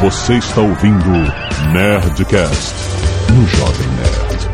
Você está ouvindo Nerdcast no Jovem Nerd.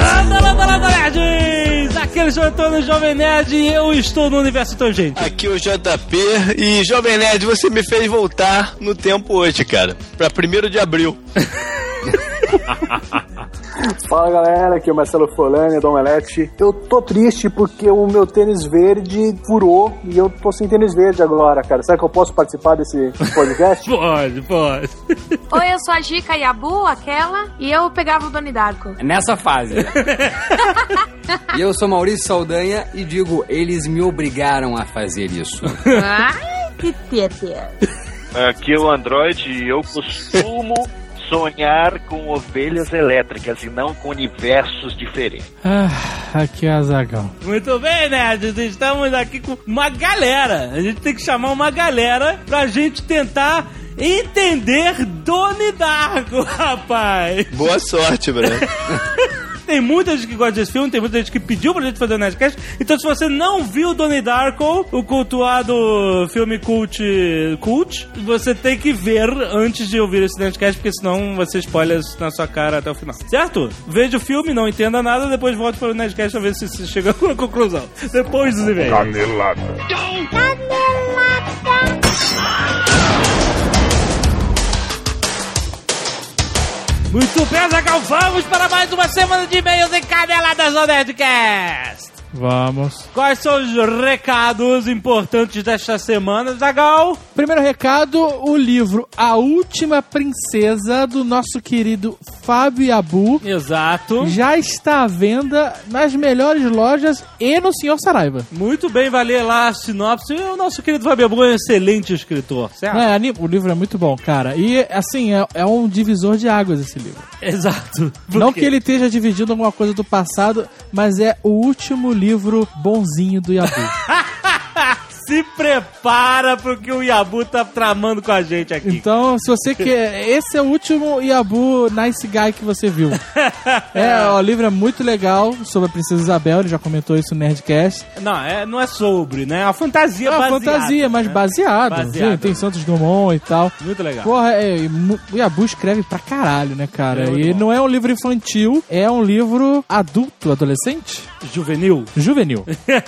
Anda, landa, landa, nerds! Aqui é o Antônio Jovem Nerd e eu estou no Universo Tangente. Aqui é o JP e Jovem Nerd, você me fez voltar no tempo hoje, cara. Pra 1 de abril. Fala galera, aqui é o Marcelo Folani, do Omelete. Eu tô triste porque o meu tênis verde furou e eu tô sem tênis verde agora, cara. Será que eu posso participar desse podcast? Pode, pode. Oi, eu sou a Gica Yabu, aquela, e eu pegava o Doni Darko. Nessa fase. e eu sou Maurício Saldanha e digo, eles me obrigaram a fazer isso. Ai, que tete. Aqui é o Android e eu costumo sonhar com ovelhas elétricas e não com universos diferentes. Ah, aqui é a Zagal. Muito bem, nerds. Estamos aqui com uma galera. A gente tem que chamar uma galera pra gente tentar entender Doni Darko, rapaz. Boa sorte, Bruno. Tem muita gente que gosta desse filme, tem muita gente que pediu pra gente fazer o Nerdcast. Então, se você não viu Donnie Darko, o cultuado filme cult, cult, você tem que ver antes de ouvir esse Nerdcast, porque senão vai ser spoilers na sua cara até o final. Certo? Veja o filme, não entenda nada, depois volte para o Nerdcast pra ver se você chega a uma conclusão. Depois dos e-mails. Canelada. Muito bem, Zagal, vamos para mais uma semana de e-mails em Caneladas no Nerdcast. Vamos. Quais são os recados importantes desta semana, Zagal? Primeiro recado, o livro A Última Princesa, do nosso querido Fábio Abu, Exato. já está à venda nas melhores lojas e no Senhor Saraiva. Muito bem, vai ler lá a sinopse. E o nosso querido Fábio Abu é um excelente escritor, certo? É, o livro é muito bom, cara. E, assim, é, é um divisor de águas esse livro. Exato. Por Não quê? que ele esteja dividindo alguma coisa do passado, mas é o último livro bonzinho do Yabu. Se prepara pro que o Yabu tá tramando com a gente aqui. Então, se você quer. Esse é o último Yabu Nice Guy que você viu. É, o livro é muito legal sobre a Princesa Isabel, ele já comentou isso no Nerdcast. Não, é, não é sobre, né? É uma fantasia É uma baseada, fantasia, mas né? baseado. Baseado. Sim, tem Santos Dumont e tal. Muito legal. Porra, é, o Yabu escreve pra caralho, né, cara? É e bom. não é um livro infantil, é um livro adulto, adolescente, Juvenil. juvenil.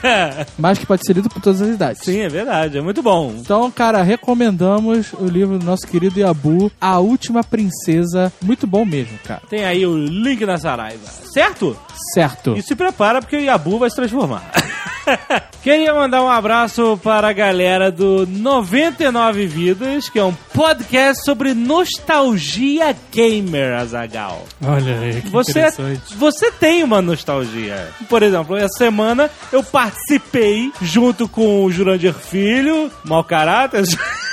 mas que pode ser lido por todas as idades. Sim, é verdade. É muito bom. Então, cara, recomendamos o livro do nosso querido Yabu, A Última Princesa. Muito bom mesmo, cara. Tem aí o link na Saraiva. Certo? Certo. E se prepara porque o Yabu vai se transformar. Queria mandar um abraço para a galera do 99 Vidas, que é um podcast sobre nostalgia gamer, Azagal. Olha aí, que Você, interessante. você tem uma nostalgia. Por exemplo, essa semana eu participei junto com o Jurandir Filho, mau caráter,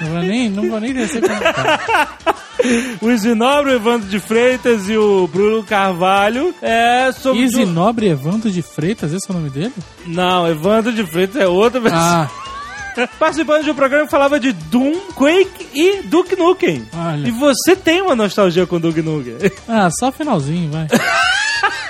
Não vou nem, não vou nem descer como tá. o Isinobre, Evandro de Freitas e o Bruno Carvalho. É sobre. Easy Nobre Evandro de Freitas, esse é o nome dele? Não, Evandro de Freitas é outra pessoa. Ah, Participando de um programa que falava de Doom, Quake e Duke Nukem. Olha. E você tem uma nostalgia com Duke Nukem. ah, só o finalzinho, vai.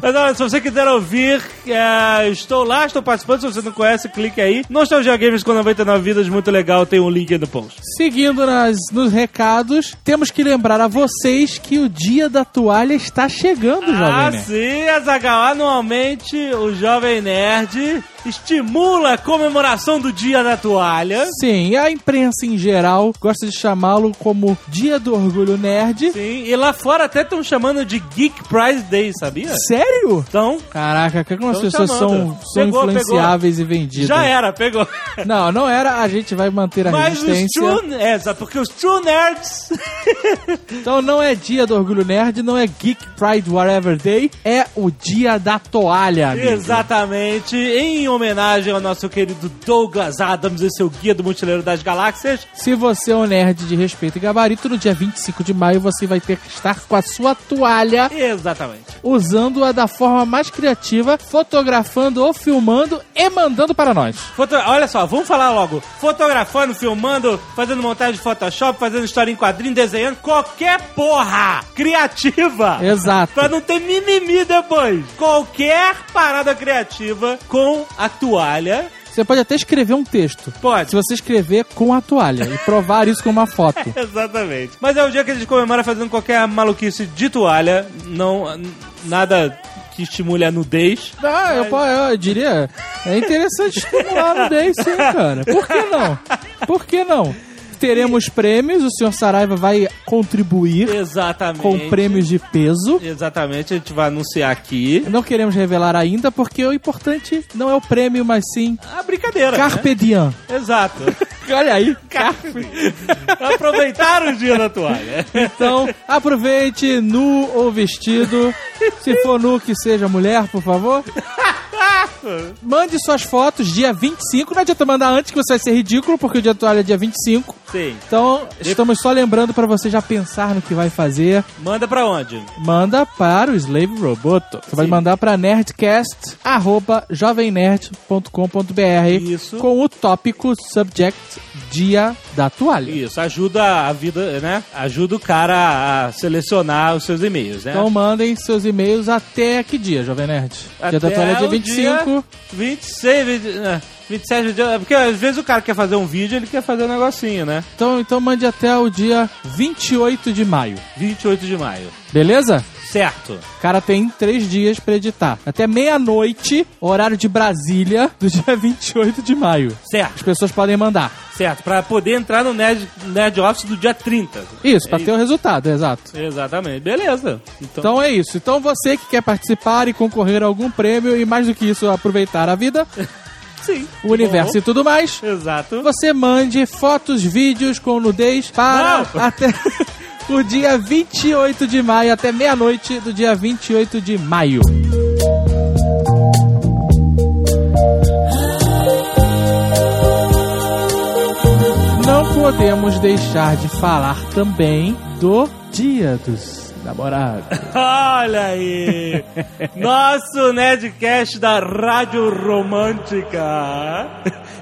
Mas olha, se você quiser ouvir, é, estou lá, estou participando. Se você não conhece, clique aí. Nostalgia Games com 99 vidas, muito legal. Tem um link aí no post. Seguindo nas, nos recados, temos que lembrar a vocês que o dia da toalha está chegando, Ah, jovem. Nerd. sim, Azaghal. Anualmente, o Jovem Nerd estimula a comemoração do Dia da Toalha. Sim, a imprensa em geral gosta de chamá-lo como Dia do Orgulho Nerd. Sim, e lá fora até estão chamando de Geek Prize Day, sabia? Sério? Então, Caraca, como as Tão pessoas são, chamando. são Pegou, influenciáveis e vendidas. já era, pegou. Não, não era. A gente vai manter a Mas os resistência. true... É, porque os true nerds... Então não é dia do orgulho nerd, não é Geek Pride Whatever Day, é o dia da toalha, amigo. Exatamente, em homenagem ao nosso querido Douglas Adams e seu Guia do Mochileiro das Galáxias. Se você é um nerd de respeito e gabarito, no dia 25 de maio você vai ter que estar com a sua toalha Exatamente. usando-a da forma mais criativa, fotografando ou filmando e mandando para nós. Foto... Olha só, vamos falar logo. Fotografando, filmando, fazendo montagem de Photoshop, fazendo história em quadrinho, desenhando, qualquer porra criativa. Exato. Pra não ter mimimi depois. Qualquer parada criativa com a toalha. Você pode até escrever um texto. Pode. Se você escrever com a toalha e provar isso com uma foto. Exatamente. Mas é o dia que a gente comemora fazendo qualquer maluquice de toalha. Não. Nada que estimule a nudez. Ah, eu, po- eu diria. É interessante estimular no Day, sim, cara. Por que não? Por que não? Teremos prêmios, o senhor Saraiva vai contribuir Exatamente. com prêmios de peso. Exatamente, a gente vai anunciar aqui. Não queremos revelar ainda, porque o importante não é o prêmio, mas sim A brincadeira. Carpe Diem. Né? Exato. Olha aí. Aproveitar o dia da toalha. Então, aproveite nu ou vestido. Se for nu, que seja mulher, por favor. Mande suas fotos dia 25. Não adianta mandar antes, que você vai ser ridículo, porque o dia da toalha é dia 25. Sim. Então, estamos só lembrando pra você já pensar no que vai fazer. Manda pra onde? Manda para o Slave Roboto. Você vai Sim. mandar para nerdcast@jovemnerd.com.br Isso. com o tópico subject dia da toalha. Isso, ajuda a vida, né? Ajuda o cara a selecionar os seus e-mails, né? Então mandem seus e-mails até que dia, Jovem Nerd? dia da toalha é dia o 25. 26, 20, né, 27 dias. Porque às vezes o cara quer fazer um vídeo, ele quer fazer um negocinho, né? Então, então mande até o dia 28 de maio. 28 de maio. Beleza? Certo. O cara tem três dias pra editar. Até meia-noite, horário de Brasília, do dia 28 de maio. Certo, As pessoas podem mandar. certo. Pra poder entrar no Nerd, Nerd Office do dia 30. Isso, pra É ter o resultado, exato. Exatamente. Beleza. Então, Então é isso. Então você que quer participar e concorrer a algum prêmio e mais do que isso, aproveitar a vida, sim. o universo Bom, e tudo mais, Exato. você mande fotos, vídeos com nudez para Não. até o dia 28 de maio, até meia-noite do dia 28 de maio. Não podemos deixar de falar também do Dia dos Namorados. Olha aí! Nosso Nerdcast da Rádio Romântica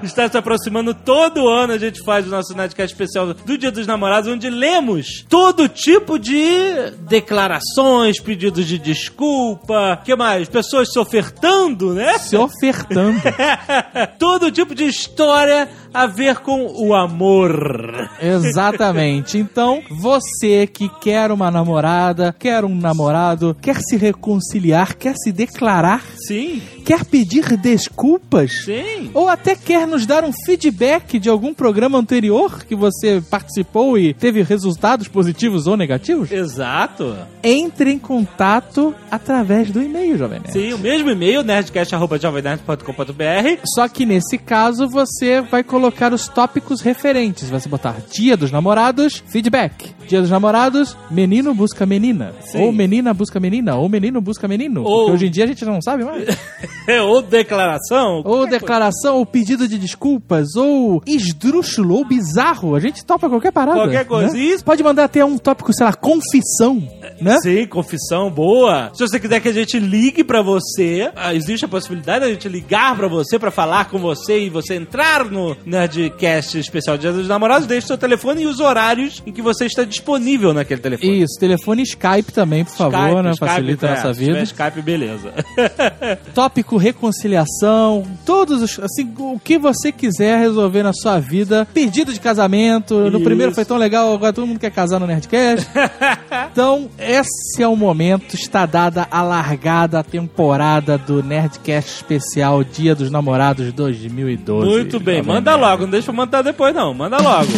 está se aproximando. Todo ano a gente faz o nosso Nerdcast especial do Dia dos Namorados, onde lemos todo tipo de declarações, pedidos de desculpa, que mais? Pessoas se ofertando, né? Se ofertando. todo tipo de história a ver com o amor. Exatamente. Então, você que quer uma namorada, quer um namorado, quer se reconciliar, quer se declarar, Sim, quer pedir desculpas, sim. ou até quer nos dar um feedback de algum programa anterior que você participou e teve resultados positivos ou negativos, Exato. entre em contato através do e-mail, Jovem Nerd. Sim, o mesmo e-mail, nerdcast.jovemnerd.com.br. Só que nesse caso você vai colocar os tópicos referentes. Vai se botar Dia dos Namorados, feedback. Dia dos Namorados, menino busca menina. Sim. Ou menina busca menina. Ou menino busca menino. Ou- Porque hoje em dia a gente não sabe mais. ou declaração. ou declaração, ou pedido de desculpas, ou esdrúxulo, ou bizarro. A gente topa qualquer parada. Qualquer coisa. né? Isso. Pode mandar até um tópico, sei lá, confissão, né? Sim, confissão boa. Se você quiser que a gente ligue pra você, ah, existe a possibilidade da gente ligar pra você pra falar com você e você entrar no Nerdcast especial Dia dos Namorados, deixe seu telefone e os horários em que você está disponível naquele telefone. Isso, telefone Skype também, por favor, Skype, né? Skype, Facilita a é, nossa se tiver vida. Skype, beleza. tópico reconciliação, todos os, assim, o que você quiser resolver na sua vida, pedido de casamento, no Isso. primeiro foi tão legal, agora todo mundo quer casar no Nerdcast. então, esse é o momento, está dada a largada temporada do Nerdcast especial Dia dos Namorados 2012. Muito bem, manda. Logo, não deixa eu mandar depois não, manda logo.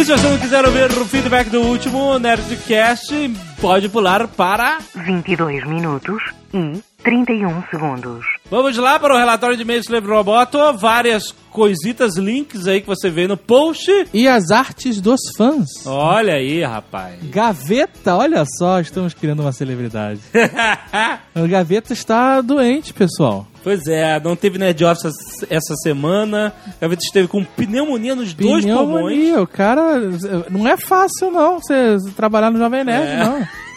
E se você não quiser ouvir o feedback do último Nerdcast, pode pular para 22 minutos e 31 segundos. Vamos lá para o relatório de e-mails do Slave Roboto. Várias coisitas, links aí que você vê no post. E as artes dos fãs. Olha aí, rapaz. Gaveta, olha só, estamos criando uma celebridade. o Gaveta está doente, pessoal. Pois é, não teve Nerd Office essa- semana. A Gaveta esteve com pneumonia nos dois pulmões. Pneumonia, o cara. Não é fácil, não, você trabalhar no Jovem Nerd, É. não.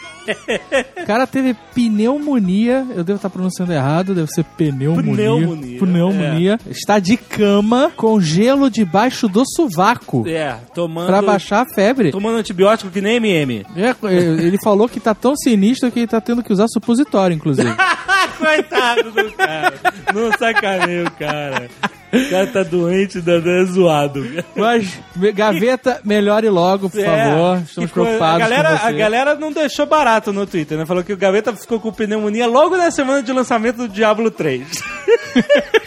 O cara teve pneumonia, eu devo estar pronunciando errado, deve ser pneumonia. Pneumonia, Pneumonia. Está de cama com gelo debaixo do sovaco É, tomando. pra baixar a febre. Tomando antibiótico que nem MM. É, ele falou que tá tão sinistro que ele tá tendo que usar supositório, inclusive. Coitado do cara. Não sacaneia o cara. O cara tá doente, Dandan é zoado. Mas, gaveta, melhore logo, por É, favor. Estamos preocupados a galera. A galera não deixou barato no Twitter, né? Falou que o Gaveta ficou com pneumonia logo na semana de lançamento do Diablo 3.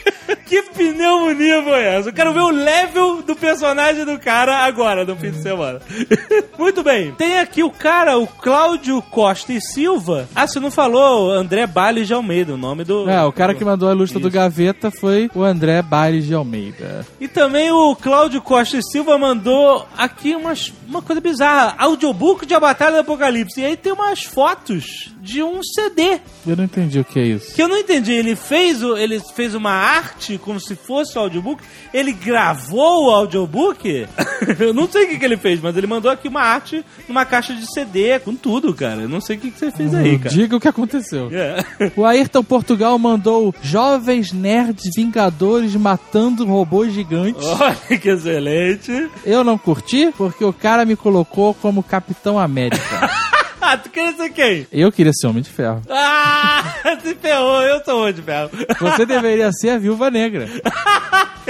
que pneumonia foi essa? Eu quero ver o level do personagem do cara agora, no fim de semana. Muito bem. Tem aqui o cara, o Cláudio Costa e Silva. Ah, você não falou André Bales de Almeida, o nome do... É, o cara que mandou a ilustra do. Gaveta foi o André Baires de Almeida. E também o Cláudio Costa e Silva mandou aqui umas, uma coisa bizarra. Audiobook de A Batalha do Apocalipse. E aí tem umas fotos de um CD. Eu não entendi o que é isso. Que eu não entendi. Ele fez, o, ele fez uma arte como se fosse o audiobook. Ele gravou o audiobook. eu não sei o que, que ele fez, mas ele mandou aqui uma arte numa caixa de CD com tudo, cara. Eu não sei o que, que você fez aí, cara. Diga o que aconteceu. É. O Ayrton Portugal mandou Jovens Nerds Vingadores matando robôs gigantes. Olha que excelente. Eu não curti porque o cara me colocou como Capitão América. Ah, tu queria ser quem? Eu queria ser Homem de Ferro. Ah, se ferrou. Eu sou o de ferro. Você deveria ser a Viúva Negra.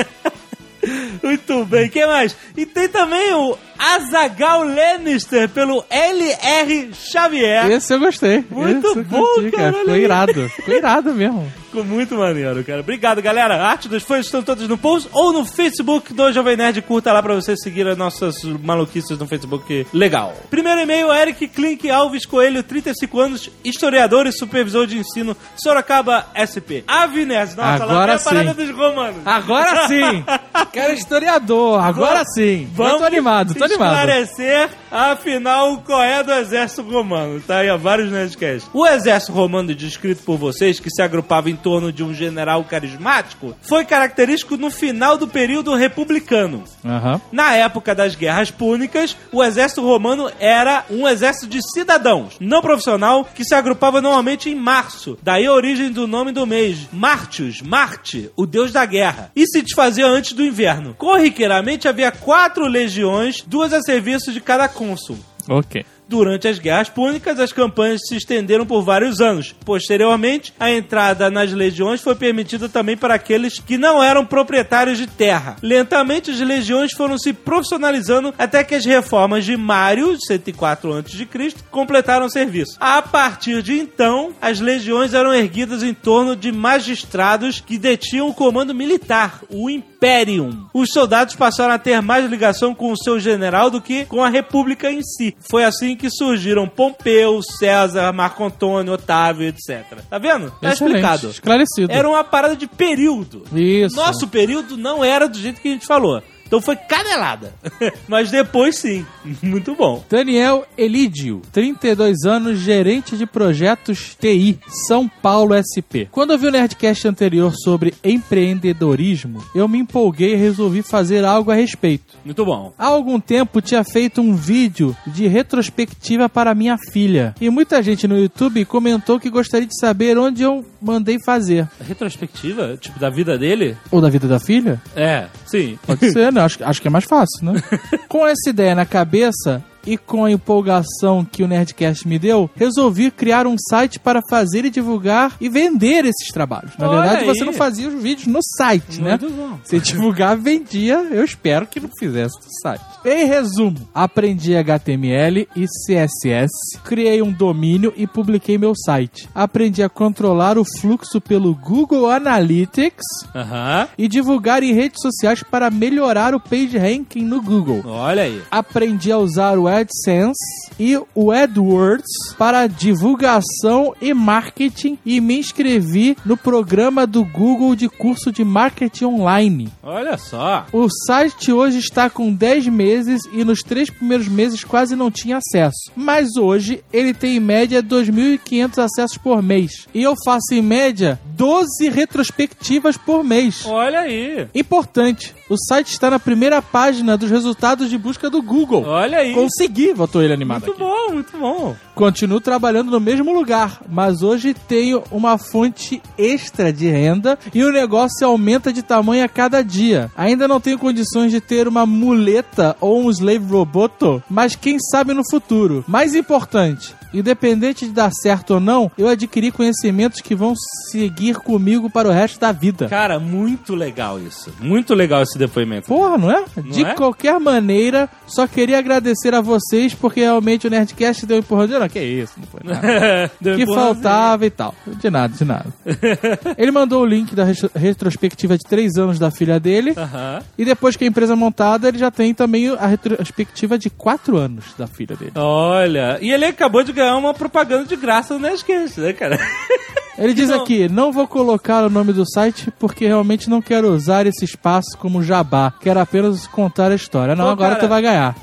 Muito bem, quem mais? E tem também o Azagal Lannister pelo LR Xavier. Esse eu gostei. Muito Esse bom, curti, cara. Ficou irado. Ficou irado mesmo. Ficou muito maneiro, cara. Obrigado, galera. A arte dos fãs estão todos no post ou no Facebook do Jovem Nerd. Curta lá pra você seguir as nossas maluquices no Facebook. Legal. Primeiro e-mail, Eric Klink Alves Coelho, 35 anos, historiador e supervisor de ensino, Sorocaba SP. Avines, nossa, lá Agora vem a parada sim. dos romanos. Agora sim! Cara historiador, agora sim. eu tô animado, tô animado. esclarecer, afinal, qual é do exército romano. Tá aí há vários Nerdcasts. O exército romano descrito por vocês, que se agrupava em torno de um general carismático, foi característico no final do período republicano. Aham. Na época das guerras púnicas, o exército romano era um exército de cidadãos, não profissional, que se agrupava normalmente em março. Daí a origem do nome do mês, Martius, Marte, o deus da guerra. E se desfazia antes do inverno. Corriqueiramente havia quatro legiões, duas a serviço de cada cônsul. Ok. Durante as guerras púnicas, as campanhas se estenderam por vários anos. Posteriormente, a entrada nas legiões foi permitida também para aqueles que não eram proprietários de terra. Lentamente, as legiões foram se profissionalizando até que as reformas de Mário, 104 a.C., completaram o serviço. A partir de então, as legiões eram erguidas em torno de magistrados que detinham o comando militar, o Imperium. Os soldados passaram a ter mais ligação com o seu general do que com a república em si. Foi assim que surgiram Pompeu, César, Marco Antônio, Otávio, etc. Tá vendo? Tá Excelente. explicado. Esclarecido. Era uma parada de período. Isso. Nosso período não era do jeito que a gente falou. Então foi canelada. Mas depois sim. Muito bom. Daniel Elídio, 32 anos, gerente de projetos TI, São Paulo SP. Quando eu vi o Nerdcast anterior sobre empreendedorismo, eu me empolguei e resolvi fazer algo a respeito. Muito bom. Há algum tempo tinha feito um vídeo de retrospectiva para minha filha. E muita gente no YouTube comentou que gostaria de saber onde eu mandei fazer. Retrospectiva? Tipo, da vida dele? Ou da vida da filha? É, sim. Pode ser, né? Acho, acho que é mais fácil, né? Com essa ideia na cabeça e com a empolgação que o Nerdcast me deu, resolvi criar um site para fazer e divulgar e vender esses trabalhos. Na Olha verdade, aí. você não fazia os vídeos no site, né? Muito bom. Você divulgava, vendia, eu espero que não fizesse no site. Em resumo, aprendi HTML e CSS, criei um domínio e publiquei meu site. Aprendi a controlar o fluxo pelo Google Analytics Aham. e divulgar em redes sociais para melhorar o page ranking no Google. Olha aí. Aprendi a usar o AdSense e o AdWords para divulgação e marketing e me inscrevi no programa do Google de curso de marketing online. Olha só. O site hoje está com 10 meses e nos três primeiros meses quase não tinha acesso. Mas hoje ele tem em média 2.500 acessos por mês. E eu faço em média 12 retrospectivas por mês. Olha aí. Importante, o site está na primeira página dos resultados de busca do Google. Olha aí. Consegui, botou ele animado Muito aqui. bom, muito bom. Continuo trabalhando no mesmo lugar, mas hoje tenho uma fonte extra de renda e o negócio aumenta de tamanho a cada dia. Ainda não tenho condições de ter uma muleta ou um slave roboto, mas quem sabe no futuro. Mais importante, independente de dar certo ou não, eu adquiri conhecimentos que vão seguir comigo para o resto da vida. Cara, muito legal isso. Muito legal esse depoimento. Porra, não é? de é? qualquer maneira, só queria agradecer a vocês porque realmente o Nerdcast deu um empurrão. Não, que isso, não foi nada. Que empurrãozinho. faltava e tal. De nada, de nada. Ele mandou o link da retro- retrospectiva de três anos da filha dele. Aham. E depois que a empresa é montada, ele já tem também a retrospectiva de quatro anos da filha dele. Olha, e ele acabou de ganhar uma propaganda de graça no Nerdcast, né, cara? Ele diz Não. aqui: não vou colocar o nome do site porque realmente não quero usar esse espaço como jabá. Quero apenas contar a história. Não, Pô, agora cara, tu vai ganhar.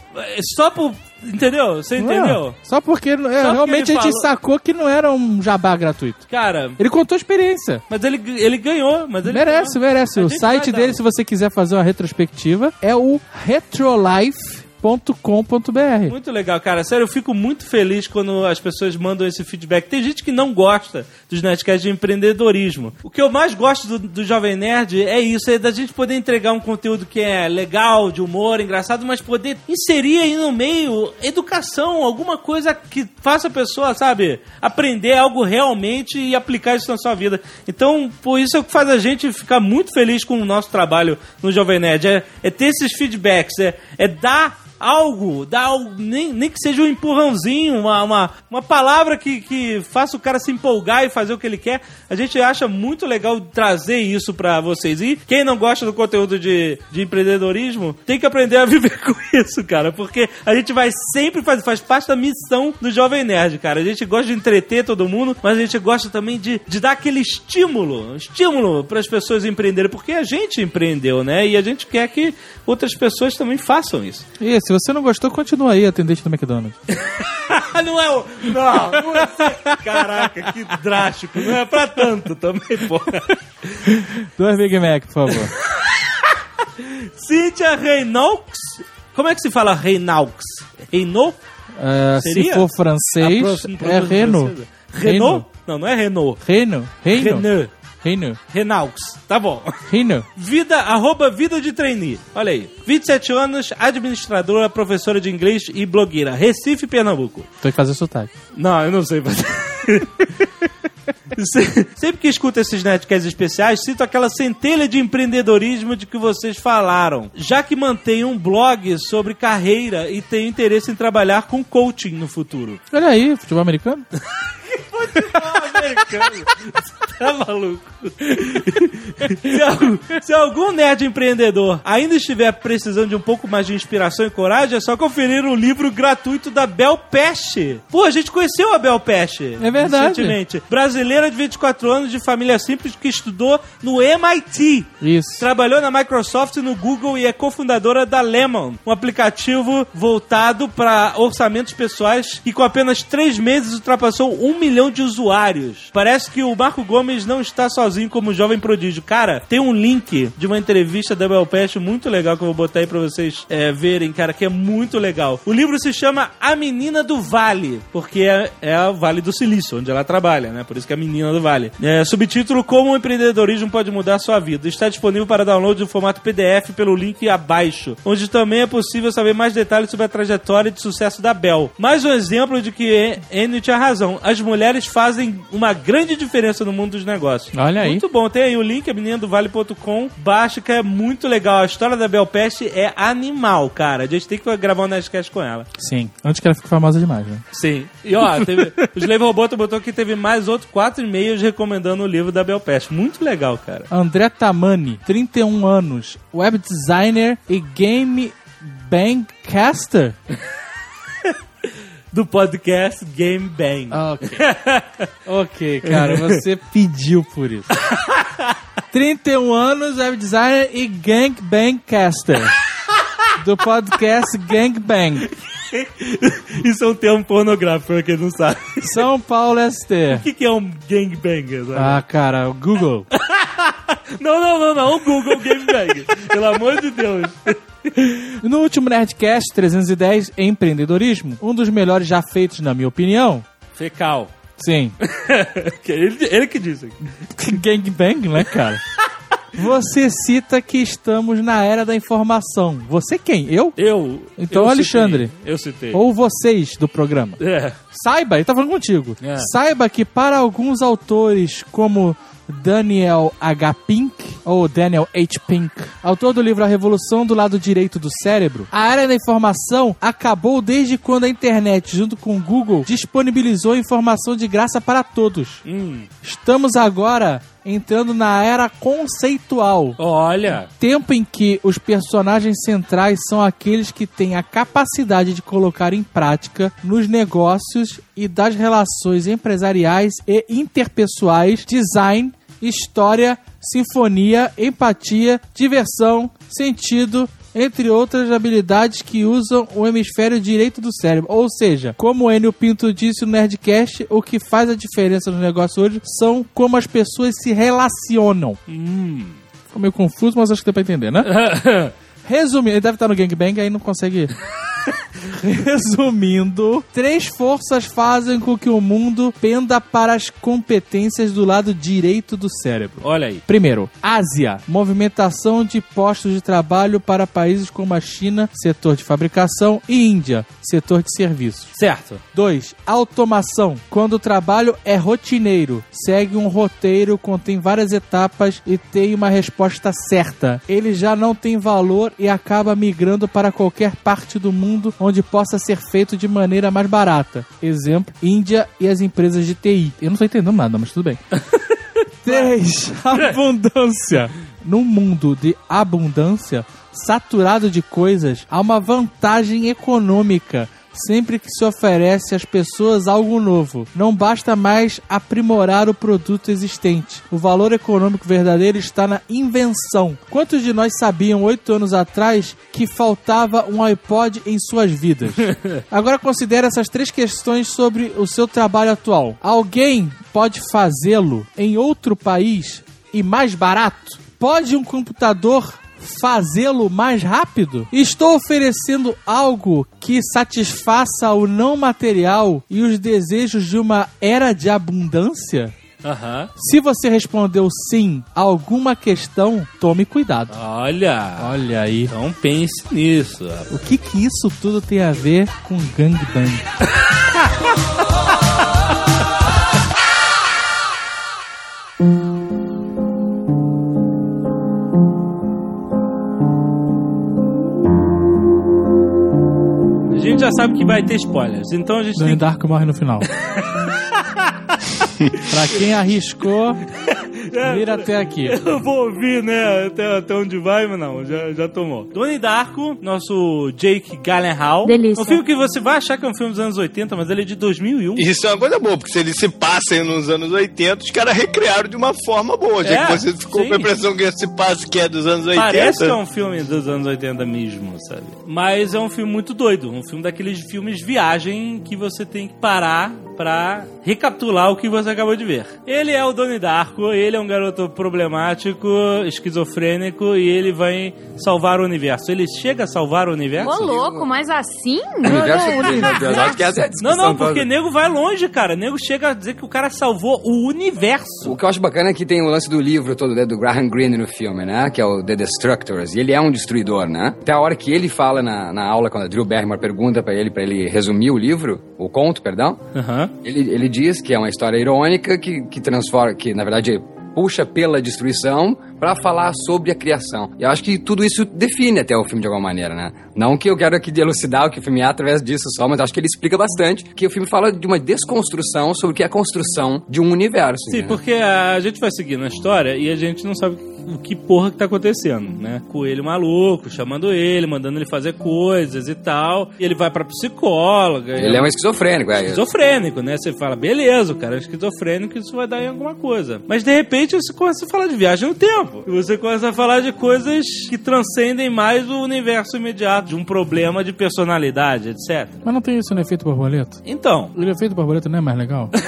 Só por. Entendeu? Você entendeu? Não, só porque é, realmente ele a gente falou- sacou que não era um jabá gratuito. Cara, Ele contou a experiência. mas ele, ele ganhou. Mas ele merece, ganhou. merece. A O site dele, se você quiser fazer uma retrospectiva, é o retrolife.com.br. Muito legal, cara. Sério, eu fico muito feliz quando as pessoas mandam esse feedback. Tem gente que não gosta dos Nerdcasts de empreendedorismo. O que eu mais gosto do, do Jovem Nerd é isso, é da gente poder entregar um conteúdo que é legal, de humor, engraçado, mas poder inserir aí no meio educação, alguma coisa que faça a pessoa, sabe, aprender algo realmente e aplicar isso na sua vida. Então, por isso é o que faz a gente ficar muito feliz com o nosso trabalho no Jovem Nerd. É, é ter esses feedbacks, é, é dar algo, dar algo, nem, nem que seja um empurrãozinho, uma, uma, uma palavra que, que faça o cara se empolgar e fazer o que ele quer. A gente acha muito legal trazer isso pra vocês. E quem não gosta do conteúdo de, de empreendedorismo, tem que aprender a viver com isso, cara. Porque a gente vai sempre fazer, faz parte da missão do Jovem Nerd, cara. A gente gosta de entreter todo mundo, mas a gente gosta também de, de dar aquele estímulo, estímulo para as pessoas empreenderem, porque a gente empreendeu, né? E a gente quer que outras pessoas também façam isso. Se você não gostou, continua aí, atendente do McDonald's. não é o. Não, não é. Caraca, que drástico. Não é pra tanto também, porra. Dois Big Mac, por favor. Cíntia Reynolds. Como é que se fala Reynolds? Renault? É, se for francês, é Renault. francesa. Renault? Não, não é Renault. Renault. Renault. Renault. Renault. Reynolds. Tá bom. Renault. Vida, arroba vida de trainee. Olha aí. 27 anos, administradora, professora de inglês e blogueira. Recife, Pernambuco. Tem que fazer sotaque. Não, eu não sei fazer. Se- Sempre que escuto esses Nerdcasts especiais, sinto aquela centelha de empreendedorismo de que vocês falaram. Já que mantenho um blog sobre carreira e tenho interesse em trabalhar com coaching no futuro. Olha aí, futebol americano. americano. Tá maluco? se, algum, se algum nerd empreendedor ainda estiver precisando de um pouco mais de inspiração e coragem, é só conferir o livro gratuito da Bel Peste. Pô, a gente conheceu a Bel Peste. É verdade. Recentemente. Brasileira de 24 anos, de família simples, que estudou no MIT. Isso. Trabalhou na Microsoft e no Google e é cofundadora da Lemon, um aplicativo voltado para orçamentos pessoais que com apenas três meses ultrapassou um milhão de usuários. Parece que o Marco Gomes não está sozinho como jovem prodígio. Cara, tem um link de uma entrevista da Belpest muito legal que eu vou botar aí pra vocês é, verem, cara, que é muito legal. O livro se chama A Menina do Vale, porque é, é o Vale do Silício, onde ela trabalha, né? Por isso que é a Menina do Vale. É, subtítulo Como o empreendedorismo pode mudar sua vida. Está disponível para download no formato PDF pelo link abaixo, onde também é possível saber mais detalhes sobre a trajetória de sucesso da Bel. Mais um exemplo de que Enio tinha razão. As mulheres fazem uma grande diferença no mundo dos negócios. Olha aí. Muito bom. Tem aí o link, a meninadovale.com. Baixa, que é muito legal. A história da Bel Peste é animal, cara. A gente tem que gravar um Nerdcast com ela. Sim. Antes que ela fique famosa demais, né? Sim. E ó, teve, o Slave Roboto botou que teve mais outros quatro e-mails recomendando o livro da Bel Peste. Muito legal, cara. André Tamani, 31 anos, web designer e game bankcaster. Do podcast Game Bang. Ok. ok, cara, você pediu por isso. 31 anos, web designer e gangbangcaster. Do podcast Gangbang. Isso é um termo pornográfico, pra quem não sabe. São Paulo ST. O que, que é um gangbanger? sabe? Ah, cara, o Google. Não, não, não, não. O Google Gangbang. Pelo amor de Deus. No último Nerdcast 310, empreendedorismo, um dos melhores já feitos, na minha opinião. Fecal. Sim. Ele, ele que disse. Gangbang, né, cara? Você cita que estamos na era da informação. Você quem? Eu? Eu. Então, eu Alexandre. citei, eu citei. Ou vocês do programa? É. Saiba, ele tá falando contigo. É. Saiba que para alguns autores, como Daniel H. Pink, ou Daniel H. Pink, autor do livro A Revolução do Lado Direito do Cérebro, a área da informação acabou desde quando a internet, junto com o Google, disponibilizou informação de graça para todos. Hum. Estamos agora entrando na era conceitual. Olha. Tempo em que os personagens centrais são aqueles que têm a capacidade de colocar em prática nos negócios e das relações empresariais e interpessoais design, história, sinfonia, empatia, diversão, sentido, entre outras habilidades que usam o hemisfério direito do cérebro. Ou seja, como o Enio Pinto disse no Nerdcast, o que faz a diferença no negócio hoje são como as pessoas se relacionam. Hum. Ficou meio confuso, mas acho que deu pra entender, né? Resumindo, ele deve estar no gangbang, aí não consegue. Resumindo, três forças fazem com que o mundo penda para as competências do lado direito do cérebro. Olha aí. Primeiro, Ásia. Movimentação de postos de trabalho para países como a China, setor de fabricação, e Índia, setor de serviços. Certo. 2. Automação. Quando o trabalho é rotineiro, segue um roteiro, contém várias etapas e tem uma resposta certa. Ele já não tem valor e acaba migrando para qualquer parte do mundo onde possa ser feito de maneira mais barata. Exemplo, Índia e as empresas de TI. Eu não tô entendendo nada, mas tudo bem. 3. Abundância. Num mundo de abundância, saturado de coisas, há uma vantagem econômica sempre que se oferece às pessoas algo novo. Não basta mais aprimorar o produto existente. O valor econômico verdadeiro está na invenção. Quantos de nós sabiam oito anos atrás que faltava um iPod em suas vidas? Agora considere essas três questões sobre o seu trabalho atual. Alguém pode fazê-lo em outro país e mais barato? Pode um computador fazê-lo mais rápido? Estou oferecendo algo que satisfaça o não material e os desejos de uma era de abundância? Aham. Se você respondeu sim a alguma questão, tome cuidado. Olha. Olha aí. Então pense nisso. O que que isso tudo tem a ver com gangbang? sabe que vai ter spoilers, então a gente Donnie tem Darko morre no final. pra quem arriscou, vira até aqui. Eu vou ouvir, né, até, até onde vai, mas não, já, já tomou. Donnie Darko, nosso Jake Gyllenhaal. Delícia. Um filme que você vai achar que é um filme dos anos 80, mas ele é de 2001. Isso é uma coisa boa, porque se ele se passa aí nos anos 80, os caras recriaram de uma forma boa. Já É, que você ficou sim. com a impressão que esse passo que é dos anos 80. Parece que é um filme dos anos 80 mesmo, sabe? Mas é um filme muito doido. Um filme daqueles filmes viagem que você tem que parar pra recapitular o que você acabou de ver. Ele é o Donnie Darko, ele é um garoto problemático, esquizofrênico e ele vai salvar o universo. Ele chega a salvar o universo? Ô, louco, mas assim? Universo dele, meu Deus, acho que essa é a Não, discussão não, porque toda. nego vai longe, cara. Nego chega a dizer que o cara salvou o universo. O que eu acho bacana é que tem o lance do livro todo, né, do Graham Greene no filme, né? Que é o The Destructors. E ele é um destruidor, né? Até a hora que ele fala na, na aula, quando a Drew Barrymore pergunta pra ele, pra ele resumir o livro, o conto, perdão, Aham. ele, ele diz que é uma história irônica que, que transforma, que na verdade puxa pela destruição pra falar sobre a criação. E eu acho que tudo isso define até o filme de alguma maneira, né? Não que eu quero aqui elucidar o que o filme é através disso só, mas acho que ele explica bastante que o filme fala de uma desconstrução sobre o que é a construção de um universo. Sim, entendeu? porque a gente vai seguindo a história e a gente não sabe o que porra que tá acontecendo, né? Coelho maluco, chamando ele, mandando ele fazer coisas e tal. E ele vai pra psicóloga. Ele é um esquizofrênico, é esquizofrênico, né? Você fala, beleza, o cara é esquizofrênico, isso vai dar em alguma coisa. Mas de repente você começa a falar de viagem no tempo. E você começa a falar de coisas que transcendem mais o universo imediato, de um problema de personalidade, etc. Mas não tem isso no efeito borboleta? Então, O efeito borboleta não é mais legal?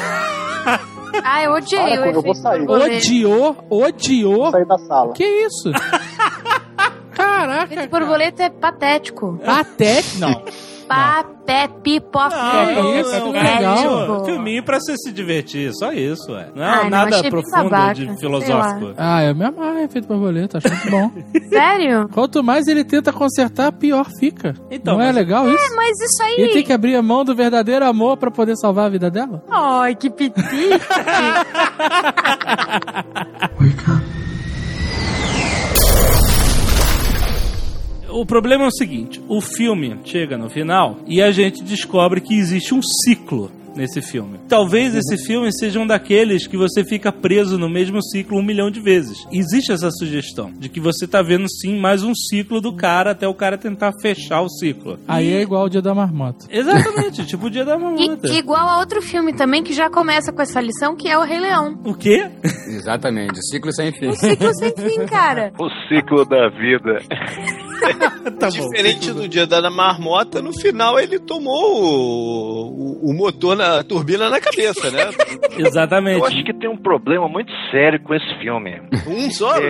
Ah, eu odiei eu vou efeito sair. borboleta. Odiou? Odiou? Vou sair da sala. Que isso? O Caraca. efeito borboleta é patético. Até. Não. Papé, pipoca. Ah, isso, é um legal. filminho, pra você se divertir, só isso, ué. Não é Ah, não, nada bem profundo babaca, de filosófico. Ah, eu me amarro efeito borboleta, acho muito bom. Sério? Quanto mais ele tenta consertar, pior fica. Então, não é mas- legal isso? Mas isso aí. Ele tem que abrir a mão do verdadeiro amor pra poder salvar a vida dela? Ai, que piti. O problema é o seguinte: o filme chega no final e a gente descobre que existe um ciclo nesse filme. Talvez esse filme seja um daqueles que você fica preso no mesmo ciclo um milhão de vezes. Existe essa sugestão de que você tá vendo sim mais um ciclo do cara até o cara tentar fechar o ciclo. Aí é igual o dia da marmota. Exatamente, tipo o dia da E, mamota. igual a outro filme também que já começa com essa lição, que é o Rei Leão. O quê? Exatamente, ciclo sem fim. Um ciclo sem fim, cara. O ciclo da vida. tá bom. Diferente do dia da marmota, no final ele tomou o, o, o motor na a turbina na cabeça, né? Exatamente. Eu acho que tem um problema muito sério com esse filme. Um só, né?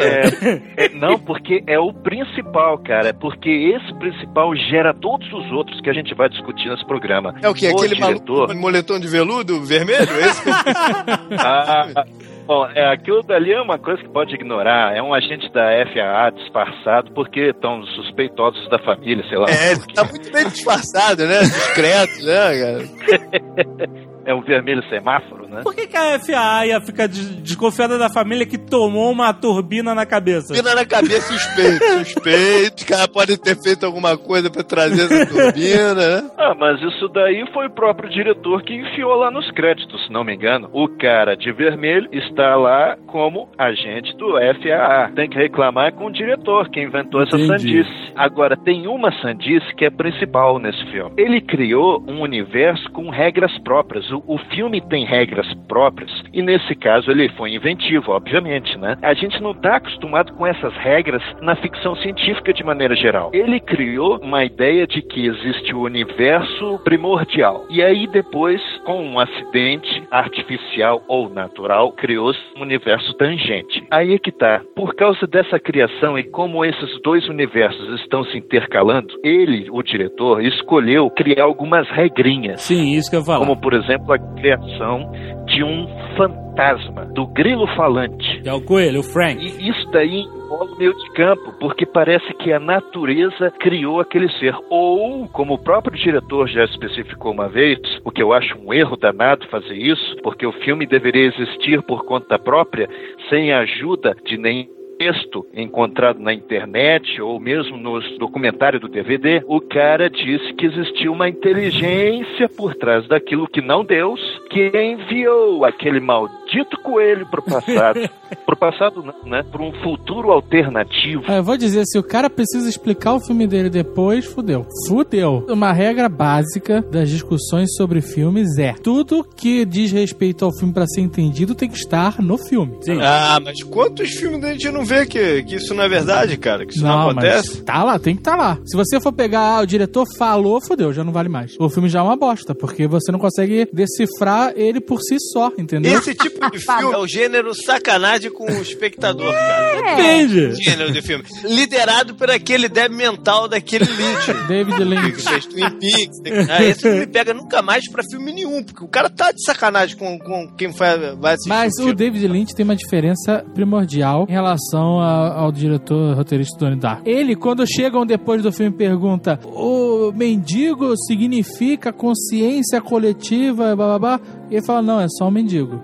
É, é, não, porque é o principal, cara. Porque esse principal gera todos os outros que a gente vai discutir nesse programa. É o que? Aquele diretor, maluco moletom de veludo vermelho? Esse eu- Ah, bom, é, aquilo dali é uma coisa que pode ignorar. É um agente da FAA disfarçado porque estão suspeitosos da família, sei lá. É, ele tá muito bem disfarçado, né? Discreto, né, cara? É um vermelho semáforo, né? Por que, que a FAA ia ficar des- desconfiada da família que tomou uma turbina na cabeça? Turbina na cabeça, suspeito, suspeito. Os caras podem ter feito alguma coisa pra trazer essa turbina, né? Ah, mas isso daí foi o próprio diretor que enfiou lá nos créditos, se não me engano. O cara de vermelho está lá como agente do FAA. Tem que reclamar com o diretor que inventou essa Entendi. sandice. Agora, tem uma sandice que é principal nesse filme. Ele criou um universo com regras próprias. O, o filme tem regras próprias e, nesse caso, ele foi inventivo, obviamente, né? A gente não está acostumado com essas regras na ficção científica de maneira geral. Ele criou uma ideia de que existe o universo primordial. E aí, depois, com um acidente artificial ou natural, criou-se um universo tangente. Aí é que tá. Por causa dessa criação e como esses dois universos estão se intercalando, ele, o diretor, escolheu criar algumas regrinhas. Sim, isso que eu falo. Como, por exemplo, a criação de um fantasma, do grilo falante. É o coelho, o Frank. E isso daí envolve o meio de campo, porque parece que a natureza criou aquele ser. Ou, como o próprio diretor já especificou uma vez, o que eu acho um erro danado fazer isso, porque o filme deveria existir por conta própria, sem a ajuda de nenhum texto encontrado na internet ou mesmo nos documentários do DVD, o cara disse que existiu uma inteligência por trás daquilo que não Deus, que enviou aquele maldito coelho pro passado. pro passado não, né? Para um futuro alternativo. Ah, eu vou dizer, se o cara precisa explicar o filme dele depois, fudeu. Fudeu. Uma regra básica das discussões sobre filmes é: tudo que diz respeito ao filme pra ser entendido tem que estar no filme. Sim. Ah, mas quantos filmes a gente não vê que, que isso não é verdade, cara? Que isso não, acontece? mas tá lá, tem que estar lá. Se você for pegar, ah, o diretor falou, fudeu, já não vale mais. O filme já é uma bosta, porque você não consegue decifrar ele por si só, entendeu? Esse tipo de filme é o gênero sacanagem com o espectador, cara. Depende. Gênero de filme. Liderado por aquele débil mental daquele Lynch. David que Lynch. Twin Peaks. Ah, esse não me pega nunca mais pra filme nenhum, porque o cara tá de sacanagem com, com quem vai, vai assistir. Mas o o filme. David Lynch tem uma diferença primordial em relação a- ao diretor roteirista Donnie Darko. Ele, quando chegam depois do filme, pergunta: o mendigo significa consciência coletiva, blá blá blá. E ele fala: não, é só um mendigo.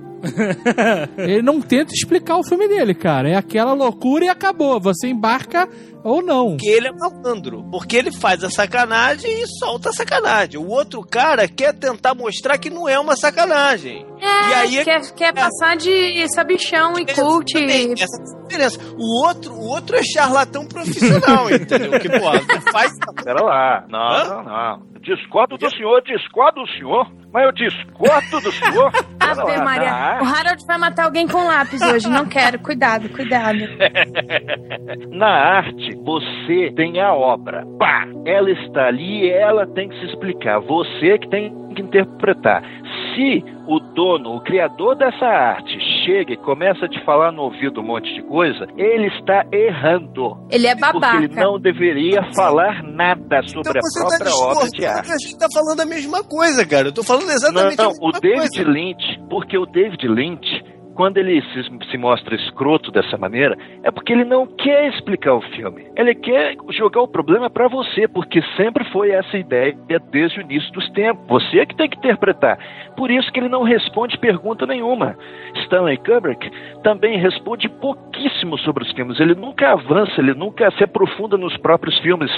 Ele não tenta explicar o filme dele, cara. É aquela loucura e acabou. Você embarca ou não. Porque ele é malandro. Porque ele faz a sacanagem e solta a sacanagem. O outro cara quer tentar mostrar que não é uma sacanagem. É, E aí é- quer, quer passar de sabichão e cult. Essa é a diferença. O outro, o outro é charlatão profissional, entendeu? Que, pô, faz. Pera lá. Não, Hã? não, não. Discordo do senhor, discordo do senhor, mas eu discordo do senhor. Ave Maria. O Harold vai matar alguém com lápis hoje. Não quero. Cuidado, cuidado. Na arte, você tem a obra. Pá! Ela está ali e ela tem que se explicar. Você que tem que interpretar. Se o dono, o criador dessa arte, chega e começa a te falar no ouvido um monte de coisa, ele está errando. Ele é Porque ele babaca. não deveria falar nada sobre Então a tá própria obra de arte. que a gente tá falando a mesma coisa, cara. Eu tô falando exatamente Não, a mesma o David coisa. Lynch, porque o David Lynch, quando ele se, se mostra escroto dessa maneira, é porque ele não quer explicar o filme. Ele quer jogar o problema pra você, porque sempre foi essa ideia desde o início dos tempos. Você é que tem que interpretar. Por isso que ele não responde pergunta nenhuma. Stanley Kubrick também responde pouquíssimo sobre os filmes. Ele nunca avança, ele nunca se aprofunda nos próprios filmes,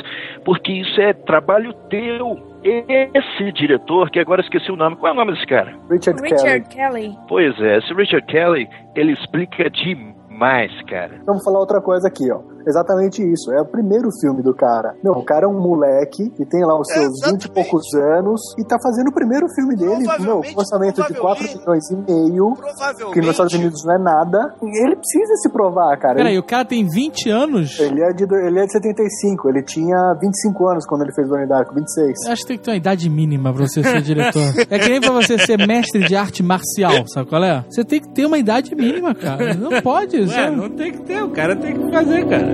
porque isso é trabalho teu. Esse diretor, que agora esqueci o nome, qual é o nome desse cara? Richard, Richard Kelly. Pois é, esse Richard Kelly, ele explica demais, cara. Vamos falar outra coisa aqui, ó. Exatamente isso. É o primeiro filme do cara. Não, o cara é um moleque que tem lá os seus Exatamente. 20 e poucos anos e tá fazendo o primeiro filme dele, meu, Provavelmente, com orçamento de 4 provavelmente. milhões e meio, Provavelmente. que nos Estados Unidos não é nada. E ele precisa se provar, cara. Peraí, Ele, o cara tem 20 anos? ele é, de, ele é de 75, ele tinha 25 anos quando ele fez Donnie Darko, 26. Eu acho que tem que ter uma idade mínima pra você ser diretor. É que nem pra você ser mestre de arte marcial, sabe qual é? Você tem que ter uma idade mínima, cara. Não pode. Ué, você- não tem que ter, o cara tem que fazer, cara.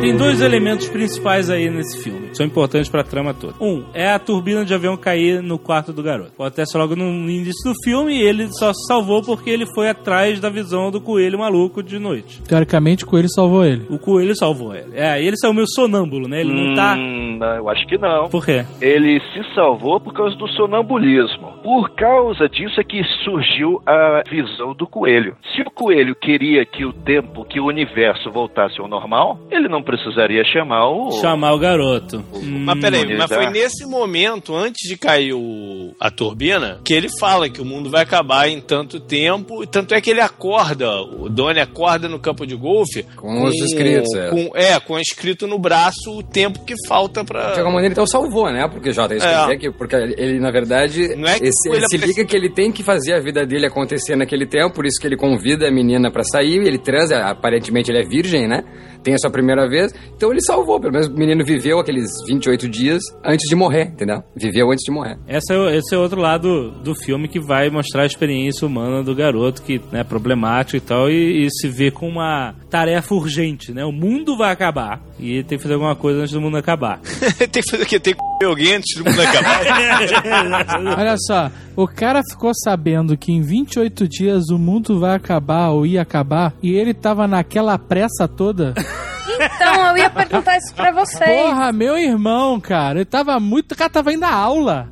Tem dois elementos principais aí nesse filme, são importantes pra trama toda. Um, é a turbina de avião cair no quarto do garoto. Acontece logo no início do filme e ele só se salvou porque ele foi atrás da visão do coelho maluco de noite. Teoricamente, o coelho salvou ele. O coelho salvou ele. É, ele saiu meio sonâmbulo, né? Ele não tá... Hum, não, eu acho que não. Por quê? Ele se salvou por causa do sonambulismo. Por causa disso é que surgiu a visão do coelho. Se o coelho queria que o tempo, que o universo voltasse ao normal, ele não precisaria chamar o. Chamar o garoto. Mas peraí, Hum, mas foi exato. nesse momento, antes de cair o, a turbina, que ele fala que o mundo vai acabar em tanto tempo. Tanto é que ele acorda, o Donnie acorda no campo de golfe. Com os escritos, é. Com, é, com escrito no braço o tempo que falta pra. De alguma maneira, então salvou, né? Porque, Jota, isso É. quer dizer que, porque ele, na verdade, Não é que esse- ele ele se liga que ele tem que fazer a vida dele acontecer naquele tempo, por isso que ele convida a menina pra sair, ele transa, aparentemente ele é virgem, né? Tem a sua primeira vez, então ele salvou, pelo menos o menino viveu aqueles 28 dias antes de morrer, entendeu? Viveu antes de morrer. Esse é, o- esse é outro lado do filme que vai mostrar a experiência humana do garoto, que é problemático e tal, e, e se vê com uma tarefa urgente, né? O mundo vai acabar e tem que fazer alguma coisa antes do mundo acabar. tem que fazer o quê? Tem que comer alguém antes do mundo acabar. Olha só, o cara ficou sabendo que em 28 dias o mundo vai acabar ou ia acabar e ele tava naquela pressa toda. Então, eu ia perguntar isso pra vocês. Porra, meu irmão, cara, ele tava muito. O cara tava indo à aula.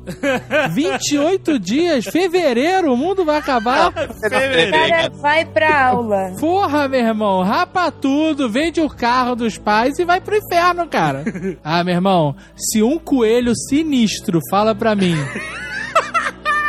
28 dias, fevereiro, o mundo vai acabar. O cara vai pra aula. Porra, meu irmão, rapa tudo, vende o carro dos pais e vai pro inferno, cara. Ah, meu irmão, se um coelho sinistro fala pra mim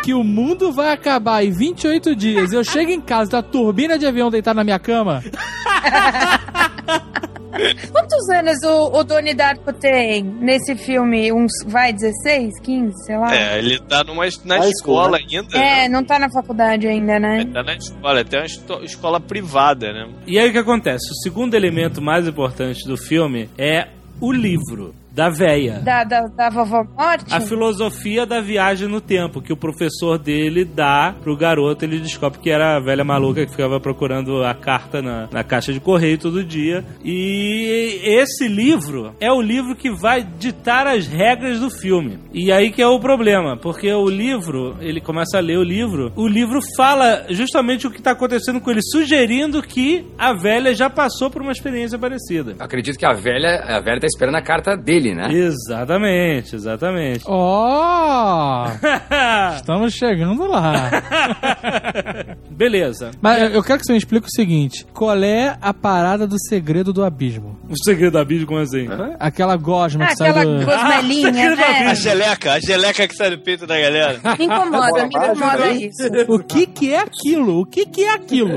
que o mundo vai acabar em 28 dias, eu chego em casa da turbina de avião deitar na minha cama, Quantos anos o, o Doni Darko tem nesse filme? Uns, vai, 16, 15, sei lá? é, ele tá numa, na escola school, ainda. É, não tá na faculdade ainda, né? Ele tá na escola, até uma escola privada, né? E aí o que acontece? O segundo elemento mais importante do filme é o livro. Da véia. Da, da, da vovó morte? A filosofia da viagem no tempo, que o professor dele dá pro garoto, ele descobre que era a velha maluca que ficava procurando a carta na, na caixa de correio todo dia. E esse livro é o livro que vai ditar as regras do filme. E aí que é o problema, porque o livro, ele começa a ler o livro, o livro fala justamente o que tá acontecendo com ele, sugerindo que a velha já passou por uma experiência parecida. Acredito que a velha, a velha tá esperando a carta dele, né? Exatamente, exatamente. Ó! Estamos chegando lá. Beleza. Mas eu- quero que você me explique o seguinte: qual é a parada do segredo do abismo? O segredo da Bíblia, como assim? Aquela gosma Ah, que sai aquela do. gosmelinha, A né? geleca, a geleca que sai do peito da galera. Me incomoda, me incomoda isso. O que que é aquilo? O que que é aquilo?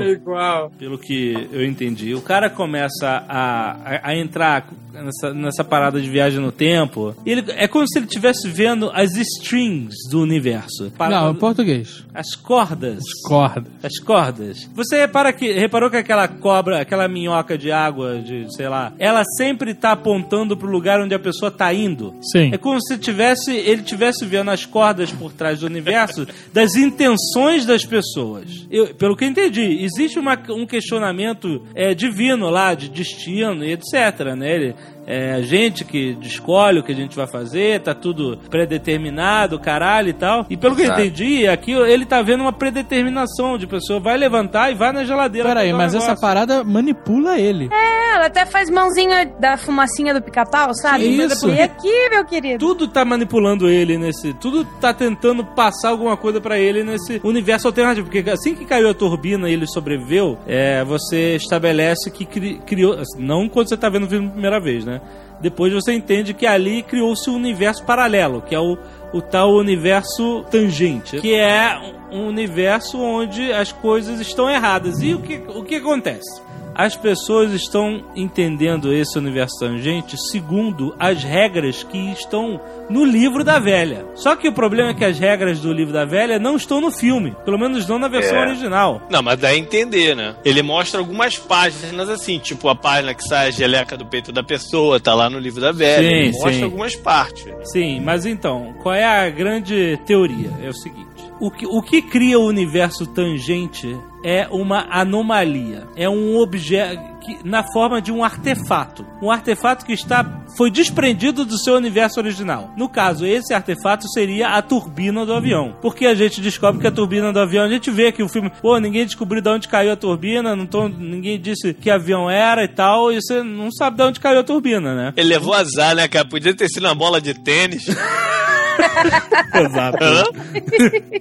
Pelo que eu entendi, o cara começa a, a, a entrar nessa, nessa parada de viagem no tempo. Ele, é como se ele estivesse vendo as strings do universo. Parada- Não, em português. As cordas. Corda. As cordas. Você repara que, reparou que aquela cobra, aquela minhoca de água, de sei lá, ela sempre tá apontando pro lugar onde a pessoa tá indo. Sim. É como se tivesse, ele tivesse vendo as cordas por trás do universo das intenções das pessoas. Eu- pelo que eu entendi, existe uma- um questionamento é, divino lá, de destino e etc. Né? Ele, é a gente que escolhe o que a gente vai fazer, tá tudo predeterminado, caralho e tal. E pelo que eu Exato. entendi, aqui ele tá vendo uma predeterminação de pessoa vai levantar e vai na geladeira. Peraí, pegar um mas essa parada manipula ele. É, ela até faz mãozinha da fumacinha do pica-pau, sabe? Mas isso? porque aqui, meu querido. Tudo tá manipulando ele nesse. Tudo tá tentando passar alguma coisa pra ele nesse universo alternativo. Porque assim que caiu a turbina e ele sobreviveu, é, você estabelece que cri- criou. Não quando você tá vendo o filme pela primeira vez, né? Depois você entende que ali criou-se um universo paralelo, que é o, o tal universo tangente, que é um universo onde as coisas estão erradas. E o que, o que acontece? As pessoas estão entendendo esse universo tangente segundo as regras que estão no livro da velha. Só que o problema é que as regras do livro da velha não estão no filme. Pelo menos não na versão É. original. Não, mas dá a entender, né? Ele mostra algumas páginas assim, tipo a página que sai a geleca do peito da pessoa, tá lá no livro da velha. Sim, Ele mostra sim. algumas partes. Sim, mas então, qual é a grande teoria? É o seguinte: o que, o que cria o universo tangente é uma anomalia. É um objeto na forma de um artefato. Um artefato que está foi desprendido do seu universo original. No caso, esse artefato seria a turbina do avião. Porque a gente descobre que a turbina do avião, a gente vê que o filme, pô, ninguém descobriu de onde caiu a turbina, não tô, ninguém disse que avião era e tal, e você não sabe de onde caiu a turbina, né? Ele levou azar, né, cara? Podia ter sido uma bola de tênis. Exato.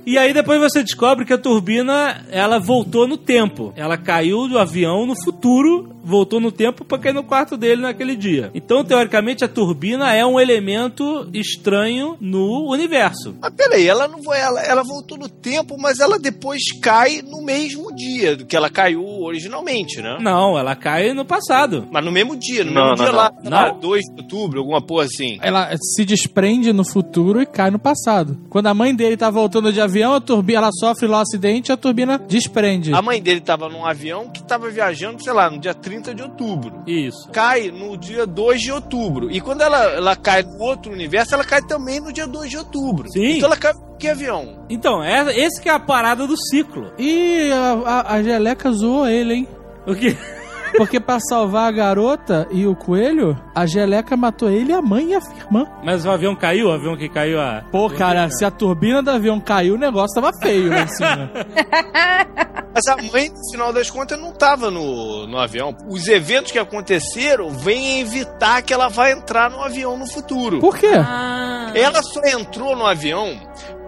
e aí depois você descobre que a turbina, ela voltou no tempo. Ela caiu do avião no futuro, voltou no tempo pra cair no quarto dele naquele dia. Então, teoricamente, a turbina é um elemento estranho no universo. Mas peraí, ela não foi. Ela, ela voltou no tempo, mas ela depois cai no mesmo dia do que ela caiu originalmente, né? Não, ela cai no passado. Mas no mesmo dia, no Não, mesmo não, dia não. lá, Não? 2 de outubro, alguma porra assim. Ela se desprende no futuro e cai no passado. Quando a mãe dele tá voltando de avião, a turbina, ela sofre lá um acidente e a turbina desprende. A mãe dele tava num avião que tava viajando, sei lá, no dia 30 de outubro. Isso. Cai no dia 2 de outubro. E quando ela, ela cai no outro universo, ela cai também no dia 2 de outubro. Sim. Então ela cai que avião? Então, é, esse que é a parada do ciclo. E a, a, a Geleca zoou ele, hein? O que? Porque pra salvar a garota e o coelho, a Geleca matou ele, a mãe e a irmã. Mas o avião caiu? O avião que caiu a. Pô, cara, se a turbina do avião caiu, o negócio tava feio lá em cima. Mas a mãe, no final das contas, não tava no, no avião. Os eventos que aconteceram vêm evitar que ela vá entrar no avião no futuro. Por quê? Ah. Ela só entrou no avião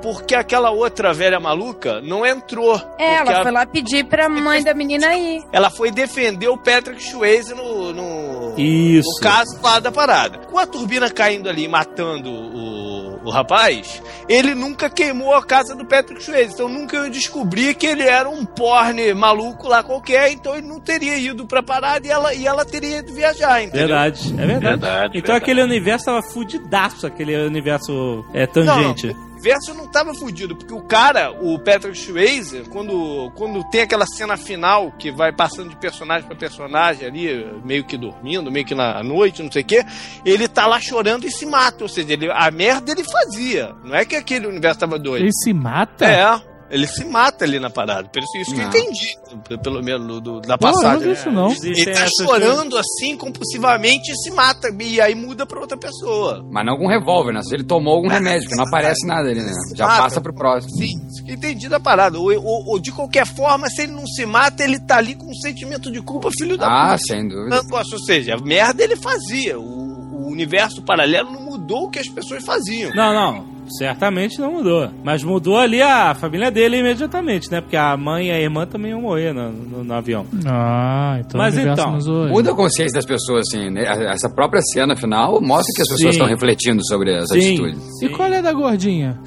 porque aquela outra velha maluca não entrou. É, ela a- foi lá pedir pra mãe da menina ir. ela foi defender o Patrick Swayze no, no, Isso. no caso lá da parada. Com a turbina caindo ali e matando o, o rapaz, ele nunca queimou a casa do Patrick Swayze. Então nunca eu descobri que ele era um porne maluco lá qualquer. Então ele não teria ido pra parada e ela, e ela teria ido viajar, entendeu? Verdade, é verdade. Verdade, então verdade. aquele universo tava fudidaço, aquele universo é, tangente. Não, universo não tava fudido, porque o cara, o Patrick Swayze, quando, quando tem aquela cena final que vai passando de personagem pra personagem ali, meio que dormindo, meio que na noite, não sei o quê, ele tá lá chorando e se mata. Ou seja, ele, a merda ele fazia. Não é que aquele universo tava doido. Ele se mata? É. Ele se mata ali na parada. Por isso, isso que eu Não. entendi, pelo menos do, do- da eu não passagem. vi isso não. Ele tá chorando assim, compulsivamente, e se mata. E aí muda pra outra pessoa. Mas não com revólver, né? Se ele tomou algum remédio, porque não aparece nada ali, né? Já Mata. passa pro próximo. Sim, isso que eu entendi da parada. Ou, ou- ou de qualquer forma, se ele não se mata, ele tá ali com um sentimento de culpa, filho da Ah, puta. sem dúvida. Ou seja, a merda ele fazia. O, o universo paralelo não mudou o que as pessoas faziam. Não, não. Certamente não mudou. Mas mudou ali a família dele imediatamente, né? Porque a mãe e a irmã também iam morrer no, no- no avião. Ah, então Mas então. Muda a consciência das pessoas, assim. né? Essa própria cena final mostra que as pessoas Sim. estão refletindo sobre essa Sim. atitude. E qual é da gordinha?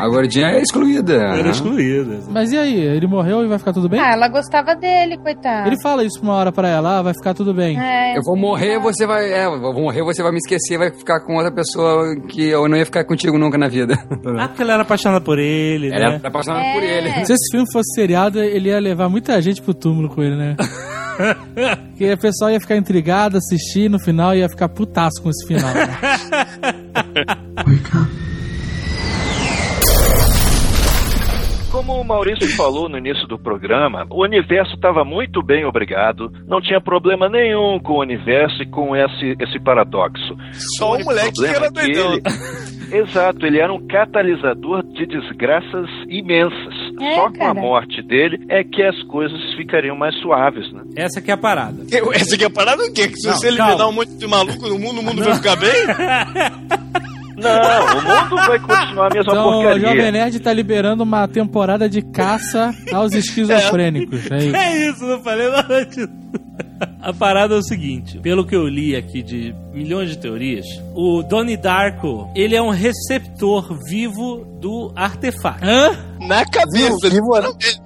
A gordinha é excluída. Era né? excluída. Mas e aí? Ele morreu e vai ficar tudo bem? Ah, ela gostava dele, coitada. Ele fala isso uma hora pra ela, ah, vai ficar tudo bem. É, Eu vou morrer, você vai. É, eu vou morrer, você vai me esquecer, vai ficar com outra pessoa que eu não ia ficar contigo nunca na vida. Ah, porque ela era apaixonada por ele, Ela né? era apaixonada por É. ele. Se esse filme fosse seriado, ele ia levar muita gente pro túmulo com ele, né? Porque o pessoal ia ficar intrigado, assistir, no final ia ficar putaço com esse final. né? Como o Maurício falou no início do programa, o universo estava muito bem obrigado, não tinha problema nenhum com o universo e com esse, esse paradoxo. Só o único moleque que problema era é que doidão. ele- Exato, ele era um catalisador de desgraças imensas. É, Só com a cara. morte dele é que as coisas ficariam mais suaves, né? Essa que é a parada. Essa aqui é a parada o quê? Que se Não, você eliminar calma. um monte de maluco no mundo, o mundo vai ficar bem? Não, o mundo vai continuar a mesma Então o porcaria. Jovem Nerd tá liberando uma temporada de caça aos esquizofrênicos. É isso. É isso, não falei nada disso. A parada é o seguinte, pelo que eu li aqui de milhões de teorias, o Donnie Darko, ele é um receptor vivo do artefato. Hã? Na cabeça. Vivo, literalmente.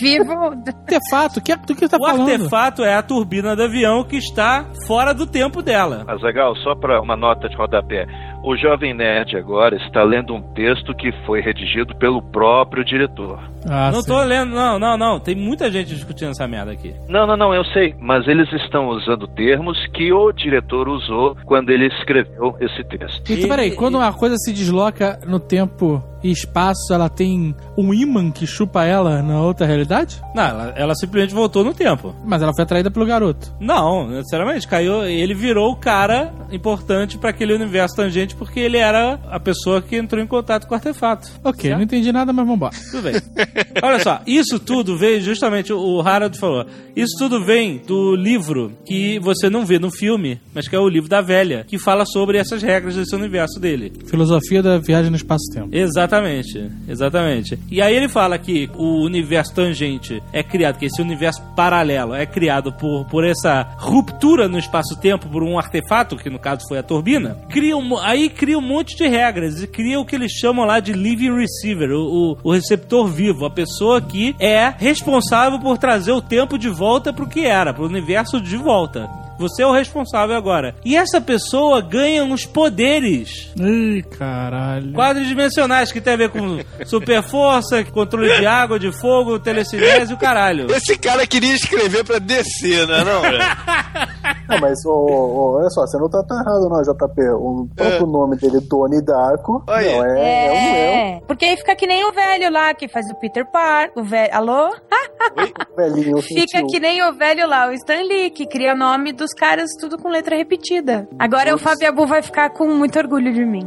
Vivo. Artefato? Que, do que tá O falando? artefato é a turbina do avião que está fora do tempo dela. Azagal, só para uma nota de rodapé. O Jovem Nerd agora está lendo um texto que foi redigido pelo próprio diretor. Ah, não sim. tô lendo, não, não, não. Tem muita gente discutindo essa merda aqui. Não, não, não, eu sei, mas eles estão usando termos que o diretor usou quando ele escreveu esse texto. Então, peraí, quando uma coisa se desloca no tempo e espaço, ela tem um imã que chupa ela na outra realidade? Não, ela, ela simplesmente voltou no tempo. Mas ela foi atraída pelo garoto. Não, necessariamente. Caiu, ele virou o cara importante pra aquele universo tangente porque ele era a pessoa que entrou em contato com o artefato. Ok, Certo? não entendi nada, mas vambora. Tudo bem. Olha só, isso tudo veio justamente, o Harold falou, isso tudo vem do livro que você não vê no filme, mas que é o livro da velha, que fala sobre essas regras desse universo dele. Filosofia da viagem no espaço-tempo. Exatamente, exatamente. E aí ele fala que o universo tangente é criado, que esse universo paralelo é criado por, por essa ruptura no espaço-tempo, por um artefato, que no caso foi a turbina. Cria um, aí cria um monte de regras e cria o que eles chamam lá de living receiver, o, o, o receptor vivo, a pessoa que é responsável por trazer o tempo de volta pro que era, pro universo de volta. Você é o responsável agora. E essa pessoa ganha uns poderes Ih, caralho. quadridimensionais que tem a ver com super força, controle de água, de fogo, telecinese e o caralho. Esse cara queria escrever pra descer, né? Não? Não, mas ô, ô, olha só, você não tá tão errado não, JP. O próprio nome dele, Doni Darko, não, é, é, um, é É, porque aí fica que nem o velho lá que faz o Peter Parker. O velho. Alô? um velhinho Fica gentil. que nem o velho lá, o Stan Lee, que cria o nome dos caras tudo com letra repetida. Agora o Fábio Abu vai ficar com muito orgulho de mim.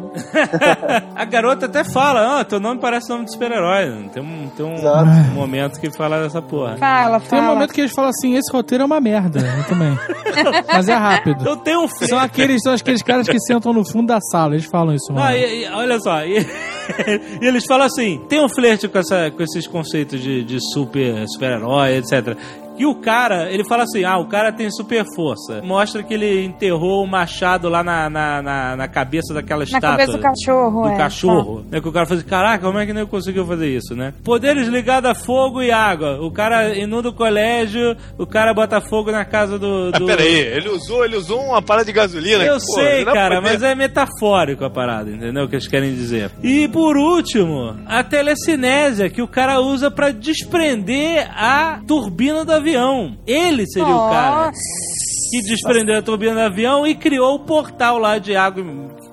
A garota até fala, ah, teu nome parece nome de super-herói. Tem um, tem um Exato. momento que fala dessa porra. Fala, Tem um fala. momento que eles falam assim, esse roteiro é uma merda. Eu também. Mas é rápido. Eu tenho um filho. São aqueles, são aqueles caras que sentam no fundo da sala, eles falam isso, mano. Não, e- e- olha só, e, e eles falam assim: tem um flerte com, essa, com esses conceitos de, de super, super-herói, etc. que o cara, ele fala assim: ah, o cara tem super força. Mostra que ele enterrou o machado lá na, na, na, na cabeça daquela Na estátua. cabeça do cachorro, do é. cachorro. Né, que o cara fala assim, caraca, como é que não conseguiu fazer isso, né? Poderes ligados a fogo e água. O cara inunda o colégio, o cara bota fogo na casa do... Ah, do... peraí, ele usou, ele usou uma parada de gasolina. Eu pô, sei, cara, poder- mas é metafórico a parada, entendeu? O que eles querem dizer. E por último, a telecinésia, que o cara usa pra desprender a turbina do avião. Ele seria o cara que desprendeu a turbina do avião e criou o portal lá de água,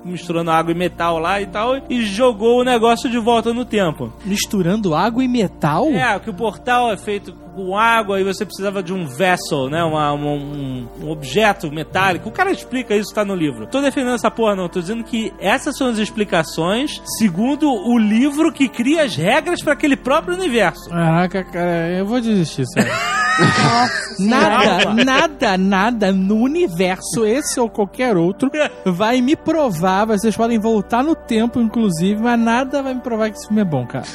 misturando água e metal lá e tal, e jogou o negócio de volta no tempo. Misturando água e metal? É, que o portal é feito com água e você precisava de um vessel, né? Uma, uma- um, um objeto metálico. O cara explica isso, tá no livro. Tô defendendo essa porra, não. Tô dizendo que essas são as explicações segundo o livro que cria as regras para aquele próprio universo. Caraca, cara, eu vou desistir, sério. Nossa. Nada, Calma. nada, nada no universo, esse ou qualquer outro, vai me provar. Vocês podem voltar no tempo, inclusive, mas nada vai me provar que esse filme é bom, cara.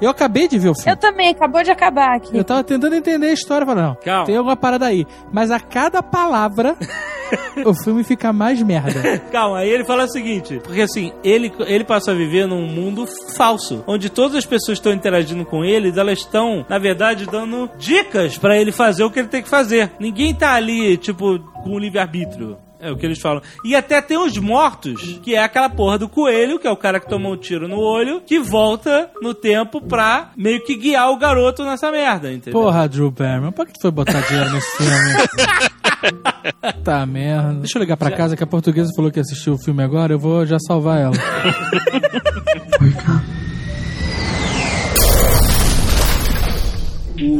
Eu acabei de ver o filme. Eu também, acabou de acabar aqui. Eu tava tentando entender a história, falei, não, Calma. tem alguma parada aí. Mas a cada palavra, o filme fica mais merda. Calma, aí ele fala o seguinte, porque assim, ele, ele passa a viver num mundo falso, onde todas as pessoas estão interagindo com ele, elas estão, na verdade, dando dicas pra ele fazer o que ele tem que fazer. Ninguém tá ali, tipo, com livre-arbítrio. É o que eles falam. E até tem os mortos, que é aquela porra do coelho, que é o cara que tomou um tiro no olho, que volta no tempo pra meio que guiar o garoto nessa merda, entendeu? Porra, Drew Barrymore, por que tu foi botar dinheiro nesse filme? tá merda. Deixa eu ligar pra casa que a portuguesa falou que assistiu o filme agora, eu vou já salvar ela.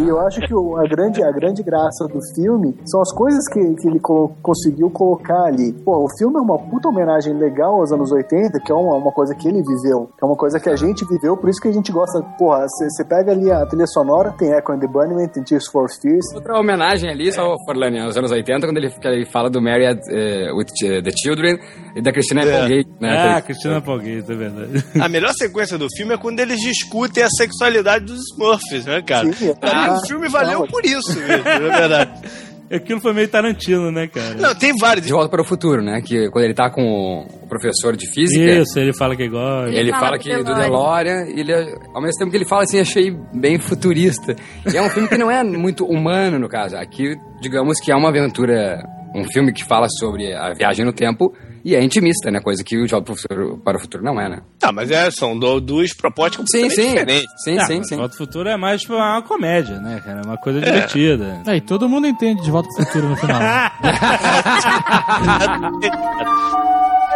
E eu acho que o- a grande, a grande graça do filme são as coisas que, que ele colo- conseguiu colocar ali. Pô, o filme é uma puta homenagem legal aos anos 80, que é uma, uma coisa que ele viveu, que é uma coisa que a gente viveu, por isso que a gente gosta. Porra, você pega ali a trilha sonora, tem Echo and the Bunnymen, tem Tears for Fears. Outra homenagem ali, só Forlani, aos anos 80, quando ele, ele fala do Married eh, with Ch- the Children e da Christina Applegate, né? Ah, Que- Cristina Palgueira, é verdade. A melhor sequência do filme é quando eles discutem a sexualidade dos Smurfs, né, cara? Sim, é. Ah, o filme valeu não. por isso mesmo, é verdade. Aquilo foi meio Tarantino, né, cara? Não, tem vários. De Volta para o Futuro, né? Que quando ele tá com o professor de física, Isso, ele fala que gosta. ele fala fala do que do DeLorean. DeLorean, ele, ao mesmo tempo que ele fala assim, achei bem futurista. E é um filme que não é muito humano, no caso. Aqui, digamos que é uma aventura, um filme que fala sobre a viagem no tempo e é intimista, né? Coisa que o De Volta para o Futuro, para o Futuro não é, né? Tá, mas é, são do- duas propostas Sim, completamente sim. diferentes. Sim, Ah, sim, sim. Volta Futuro é mais pra uma comédia, né, cara? É uma coisa divertida. Aí, todo mundo entende de volta pro futuro no final.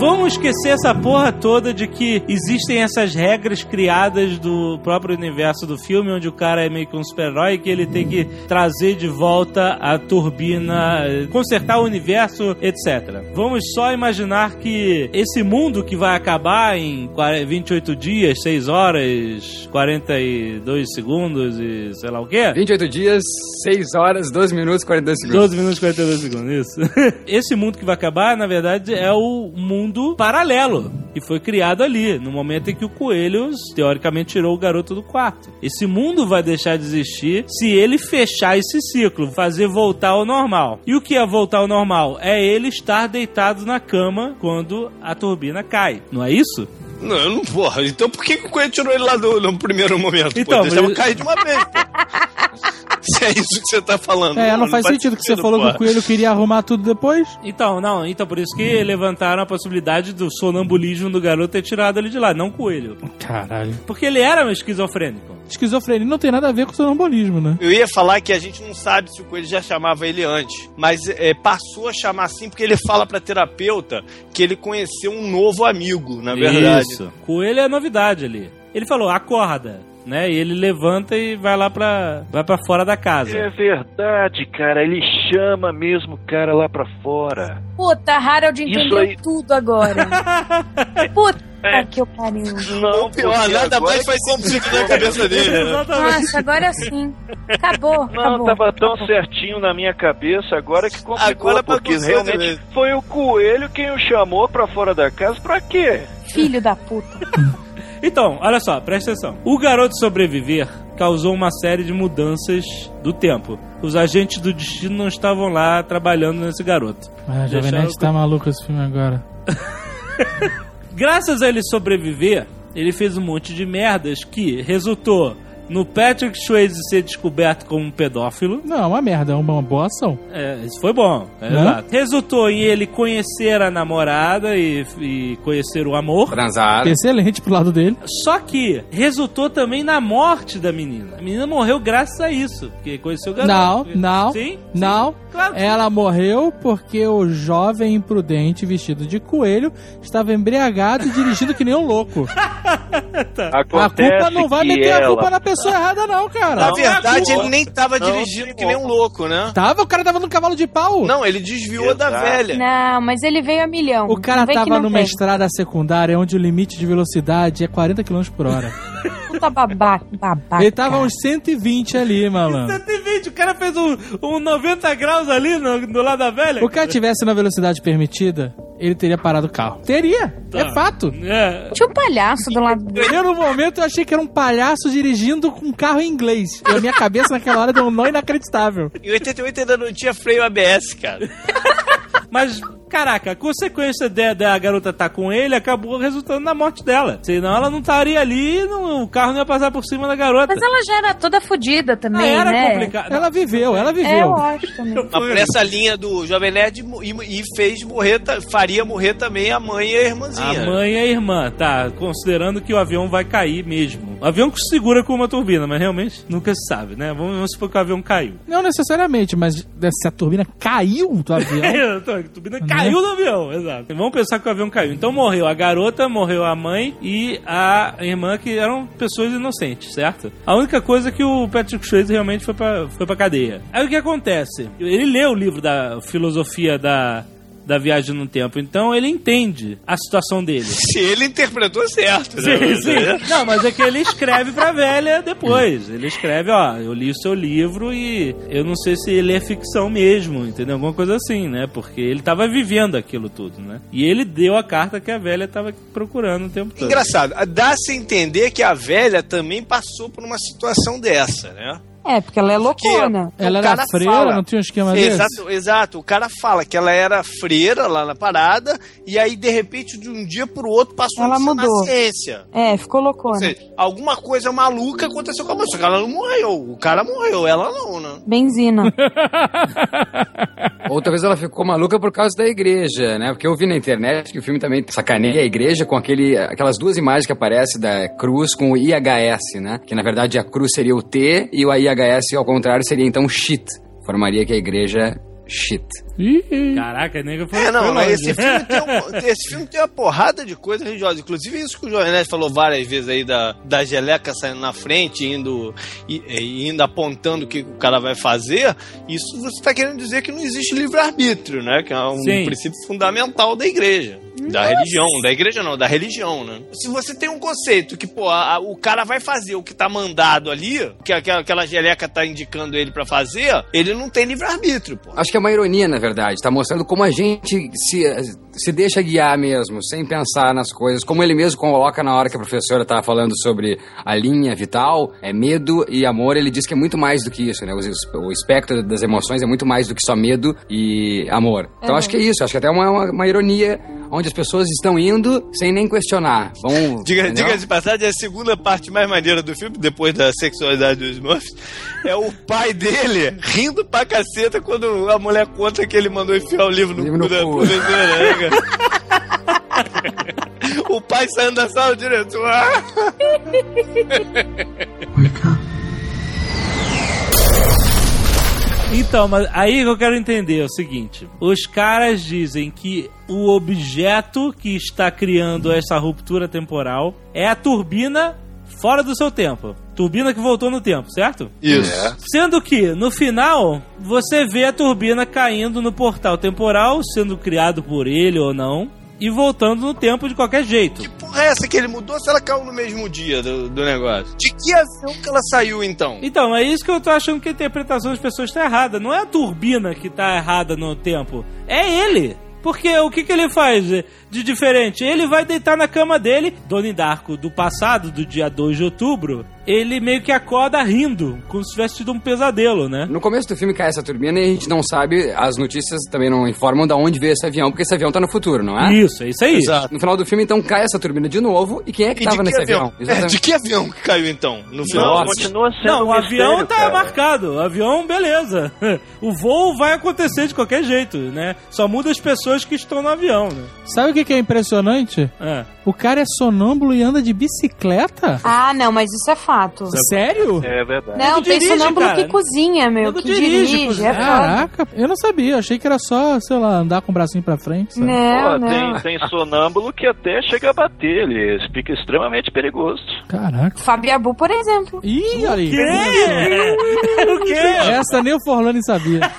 Vamos esquecer essa porra toda de que existem essas regras criadas do próprio universo do filme, onde o cara é meio que um super-herói que ele tem que trazer de volta a turbina, consertar o universo, etc. Vamos só imaginar que esse mundo que vai acabar em 40 28 dias, 6 horas, 42 segundos e sei lá o quê. 28 dias, 6 horas, 12 minutos, 42 segundos. 12 minutos e 42 segundos, isso. Esse mundo que vai acabar, na verdade, é o mundo paralelo que foi criado ali, no momento em que o coelho, teoricamente, tirou o garoto do quarto. Esse mundo vai deixar de existir se ele fechar esse ciclo, fazer voltar ao normal. E o que é voltar ao normal? É ele estar deitado na cama quando a turbina cai. Não é isso? Não, eu não, porra. Então por que, que o Coelho tirou ele lá do, no primeiro momento? Então, pô, deixava mas- cair de uma vez, pô. Se é isso que você tá falando. É, não faz sentido que você falou que o coelho queria arrumar tudo depois. Então, não, então por isso que levantaram a possibilidade do sonambulismo do garoto ter tirado ele de lá, não o coelho. Caralho. Porque ele era um esquizofrênico. Esquizofrenia não tem nada a ver com sonambulismo, né? Eu ia falar que a gente não sabe se o Coelho já chamava ele antes, mas é, passou a chamar assim porque ele fala pra terapeuta que ele conheceu um novo amigo, na verdade. Isso. Coelho é novidade ali. Ele falou, acorda. Né? E ele levanta e vai lá pra, vai pra fora da casa. É verdade, cara. Ele chama mesmo o cara lá pra fora. Puta, Harold entendeu aí- tudo agora. Puta É. que eu pariu. Não, pior, nada agora mais faz sentido na cabeça dele. né? Nossa, agora sim. Acabou, Não, acabou. tava tão certinho na minha cabeça agora que complicou, Agora porque realmente também. foi o coelho quem o chamou pra fora da casa pra quê? Filho da puta. Então, olha só, presta atenção. O garoto sobreviver causou uma série de mudanças do tempo. Os agentes do destino não estavam lá trabalhando nesse garoto. Ah, Jovem Nerd tá maluco esse filme agora. Graças a ele sobreviver, ele fez um monte de merdas que resultou no Patrick Swayze ser descoberto como um pedófilo. Não, é uma merda, é uma boa ação. É, isso foi bom. é Né? exato. Resultou em ele conhecer a namorada e, e conhecer o amor. Transar. Excelente pro lado dele. Só que resultou também na morte da menina. A menina morreu graças a isso, porque conheceu o garoto. Não, não, Sim? não. Claro que Ela morreu porque o jovem imprudente vestido de coelho estava embriagado e dirigindo que nem um louco. A Acontece culpa não vai meter a ela- culpa na pessoa errada, não, cara. Na Não, verdade, ele nem tava não, dirigindo que nem um louco, né? Tava, o cara tava no cavalo de pau. Não, ele desviou da Exato. velha. Não, mas ele veio a milhão. O cara tava numa vem. estrada secundária onde o limite de velocidade é 40 km por hora. Puta babaca. babaca. Ele tava uns 120 ali, malandro. 120, o cara fez um, um 90 graus ali no, do lado da velha. O cara tivesse na velocidade permitida, ele teria parado o carro. Teria, é fato. É. Tinha um palhaço do lado dele. Eu, no momento, eu achei que era um palhaço dirigindo com um carro em inglês. E a minha cabeça naquela hora deu um nó inacreditável. Em 88 ainda não tinha freio ABS, cara. Mas, caraca, a consequência da, da garota estar com ele acabou resultando na morte dela. Senão ela não estaria ali, não- o carro não ia passar por cima da garota. Mas ela já era toda fodida Ah, também, era né? complicado. Ela viveu, ela É, viveu. eu acho também. Por essa linha do Jovem Nerd e, e fez morrer, faria morrer também a mãe e a irmãzinha. A mãe e a irmã, tá, considerando que o avião vai cair mesmo. O avião que segura com uma turbina, mas realmente nunca se sabe, né? Vamos, vamos supor que o avião caiu. Não necessariamente, mas se a turbina caiu do avião. É, a turbina caiu do avião, exato. Vamos pensar que o avião caiu. Então morreu a garota, morreu a mãe e a irmã, que eram pessoas inocentes, certo? A única coisa é que o Patrick Swayze realmente foi pra, foi pra cadeia. Aí o que acontece? Ele leu o livro da filosofia da, da viagem no tempo, então ele entende a situação dele. Se ele interpretou certo, né? Sim, sim. Não, mas é que ele escreve pra velha depois. Ele escreve, ó, eu li o seu livro e eu não sei se ele é ficção mesmo, entendeu? Alguma coisa assim, né? Porque ele tava vivendo aquilo tudo, né? E ele deu a carta que a velha tava procurando o tempo todo. Engraçado, dá-se a entender que a velha também passou por uma situação dessa, né? É, porque ela é loucona. Ela O era freira, fala- não tinha um esquema desse? Exato, exato. O cara fala que ela era freira lá na parada e aí, de repente, de um dia pro outro, passou Ela a ser na mudou. ciência. É, ficou Ou loucona. seja, alguma coisa maluca aconteceu com a moça. Ela não morreu. O cara morreu, ela não, né? Benzina. Ou talvez ela ficou maluca por causa da igreja, né? Porque eu vi na internet que o filme também sacaneia a igreja com aquele, aquelas duas imagens que aparecem da cruz com o IHS, né? Que na verdade a cruz seria o T e o IHS ao contrário seria então shit. Formaria que a igreja shit. Caraca, nega foi. É, não, mas longe. esse filme, tem um- esse filme tem uma porrada de coisa religiosa. Inclusive, isso que o Nerd falou várias vezes aí da, da geleca saindo na frente, indo, e, e indo apontando o que o cara vai fazer. Isso você está querendo dizer que não existe livre-arbítrio, né? Que é um Sim. princípio fundamental da igreja. Da religião, da igreja não, da religião, né? Se você tem um conceito que, pô, a- a- o cara vai fazer o que tá mandado ali, que aquela, aquela geleca tá indicando ele pra fazer, ele não tem livre-arbítrio, pô. Acho que é uma ironia, na verdade. Tá mostrando como a gente se, se deixa guiar mesmo, sem pensar nas coisas. Como ele mesmo coloca na hora que a professora tava falando sobre a linha vital, é medo e amor. Ele diz que é muito mais do que isso, né? O, espectro das emoções é muito mais do que só medo e amor. Então acho que é isso. Acho que até é uma, uma, uma ironia onde as pessoas estão indo sem nem questionar. Vão, Diga, diga de passagem, a segunda parte mais maneira do filme, depois da sexualidade dos Smurfs, é o pai dele rindo pra caceta quando a mulher conta que ele mandou enfiar o livro no Livro cu no da cu. professora. né, cara? o pai saindo da sala direto. Então, mas aí que eu quero entender é o seguinte: os caras dizem que o objeto que está criando essa ruptura temporal é a turbina fora do seu tempo. Turbina que voltou no tempo, certo? Isso. É. Sendo que, no final, você vê a turbina caindo no portal temporal, sendo criado por ele ou não, e voltando no tempo de qualquer jeito. Que porra é essa que ele mudou se ela caiu no mesmo dia do, do negócio? De que avião que ela saiu então? Então, é isso que eu tô achando que a interpretação das pessoas tá errada. Não é a turbina que tá errada no tempo, é ele. Porque o que, que ele faz de diferente? Ele vai deitar na cama dele, Doni Darko do passado, do dia 2 de outubro, ele meio que acorda rindo, como se tivesse tido um pesadelo, né? No começo do filme cai essa turbina e a gente não sabe, as notícias também não informam de onde veio esse avião, porque esse avião tá no futuro, não é? Isso, é isso aí. Exato. No final do filme, então, cai essa turbina de novo. E quem é que E tava nesse que avião? É, de que avião que caiu então? No Não, final? continua sendo Não, um o avião mistério, tá cara. marcado. O avião, beleza. O voo vai acontecer de qualquer jeito, né? Só muda as pessoas que estão no avião, né? Sabe o que, que é impressionante? É. O cara é sonâmbulo e anda de bicicleta? Ah, não, mas isso é fato. Sério? É verdade. Não, tem dirige, sonâmbulo cara. que cozinha, meu, que dirige, dirige. É. Caraca, eu não sabia. Achei que era só, sei lá, andar com o bracinho pra frente. sabe? Não, Pô, não. tem, tem sonâmbulo que até chega a bater, ele fica extremamente perigoso. Caraca. Fabiabu, por exemplo. Ih, olha aí. o quê? Essa nem o Forlani sabia.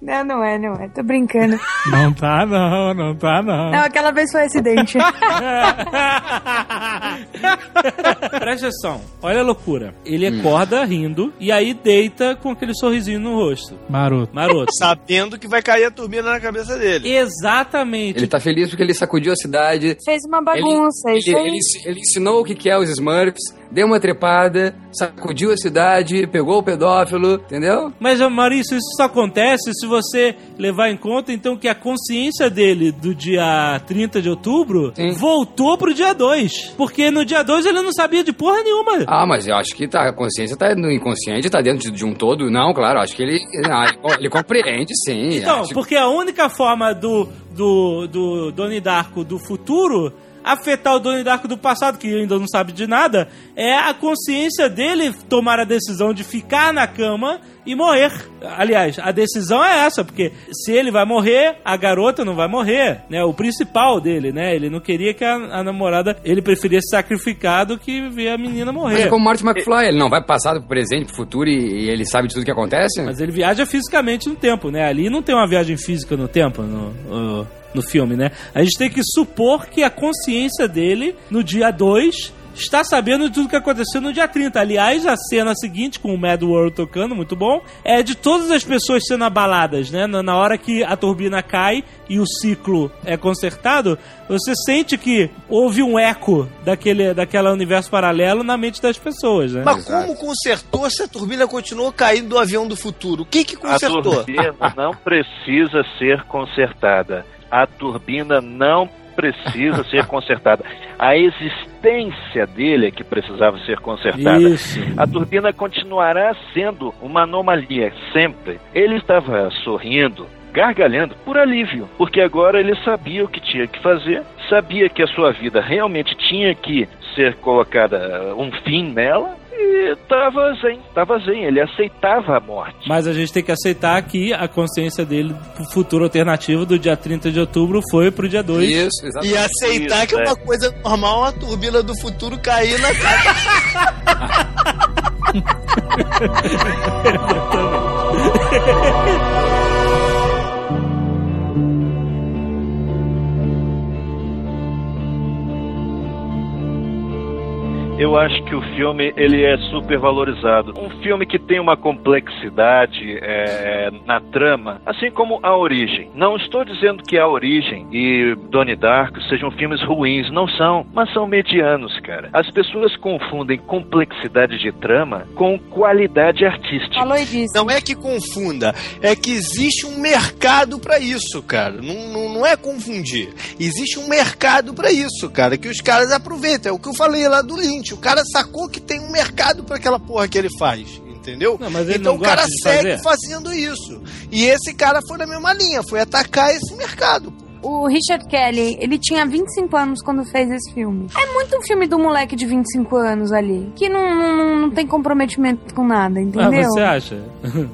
Não, não é, não é. Tô brincando. Não tá, não, não tá, não. Não, aquela vez foi acidente. Presta atenção. Olha a loucura. Ele acorda rindo e aí deita com aquele sorrisinho no rosto. Maroto. Maroto. Sabendo que vai cair a turbina na cabeça dele. Exatamente. Ele tá feliz porque ele sacudiu a cidade. Fez uma bagunça, ele, isso ele, aí. ele, ele ensinou o que que é os Smurfs, deu uma trepada, sacudiu a cidade, pegou o pedófilo, entendeu? Mas, Maurício, isso só acontece se você levar em conta, então, que a consciência dele do dia 30 de outubro Sim. voltou pro dia 2. Porque no dia 2 ele não sabia de porra nenhuma. Ah, mas eu acho que tá, a consciência tá no inconsciente, tá dentro de, de um todo. Não, claro, acho que ele, não, ele, ele compreende, sim. Então, acho- porque a única forma do, do, do Doni Darko do futuro afetar o Doni Darko do passado, que ainda não sabe de nada, é a consciência dele tomar a decisão de ficar na cama e morrer. Aliás, a decisão é essa, porque se ele vai morrer, a garota não vai morrer, né? O principal dele, né? Ele não queria que a, a namorada, ele preferia se sacrificar do que ver a menina Mas morrer. é como Marty McFly, ele não vai passar pro presente, pro futuro e, e ele sabe de tudo que acontece? Mas ele viaja fisicamente no tempo, né? Ali não tem uma viagem física no tempo, no, no, no filme, né? A gente tem que supor que a consciência dele, no dia 2, está sabendo de tudo que aconteceu no dia 30. Aliás, a cena seguinte, com o Mad World tocando, muito bom, é de todas as pessoas sendo abaladas, né? Na, hora que a turbina cai e o ciclo é consertado, você sente que houve um eco daquele, daquele universo paralelo na mente das pessoas, né? Mas como consertou se a turbina continuou caindo do avião do futuro? O que que A consertou? turbina não precisa ser consertada. A turbina não precisa ser consertada. A existência dele é que precisava ser consertada. Isso. A turbina continuará sendo uma anomalia, sempre. Ele estava sorrindo, gargalhando por alívio, porque agora ele sabia o que tinha que fazer, sabia que a sua vida realmente tinha que ser colocada um fim nela e estava zen, estava zen, ele aceitava a morte. Mas a gente tem que aceitar que a consciência dele pro futuro alternativo do dia 30 de outubro foi pro dia 2. Isso, exatamente. E aceitar Isso, que é uma coisa normal a turbina do futuro cair na casa. Eu acho que o filme ele é super valorizado. Um filme que tem uma complexidade é, na trama, assim como A Origem. Não estou dizendo que A Origem e Donnie Darko sejam filmes ruins, não são, mas são medianos, cara. As pessoas confundem complexidade de trama com qualidade artística. Falou disse. Não é que confunda, é que existe um mercado pra isso, cara. Não, não, não é confundir. Existe um mercado pra isso, cara, que os caras aproveitam. É o que eu falei lá do Lynch. O cara sacou que tem um mercado pra aquela porra que ele faz. Entendeu? Não, então não o cara segue fazer. fazendo isso. E esse cara foi na mesma linha, foi atacar esse mercado. O Richard Kelly, ele tinha 25 anos quando fez esse filme. É muito um filme do moleque de 25 anos ali, que não, não, não tem comprometimento com nada, Ah, entendeu? você acha?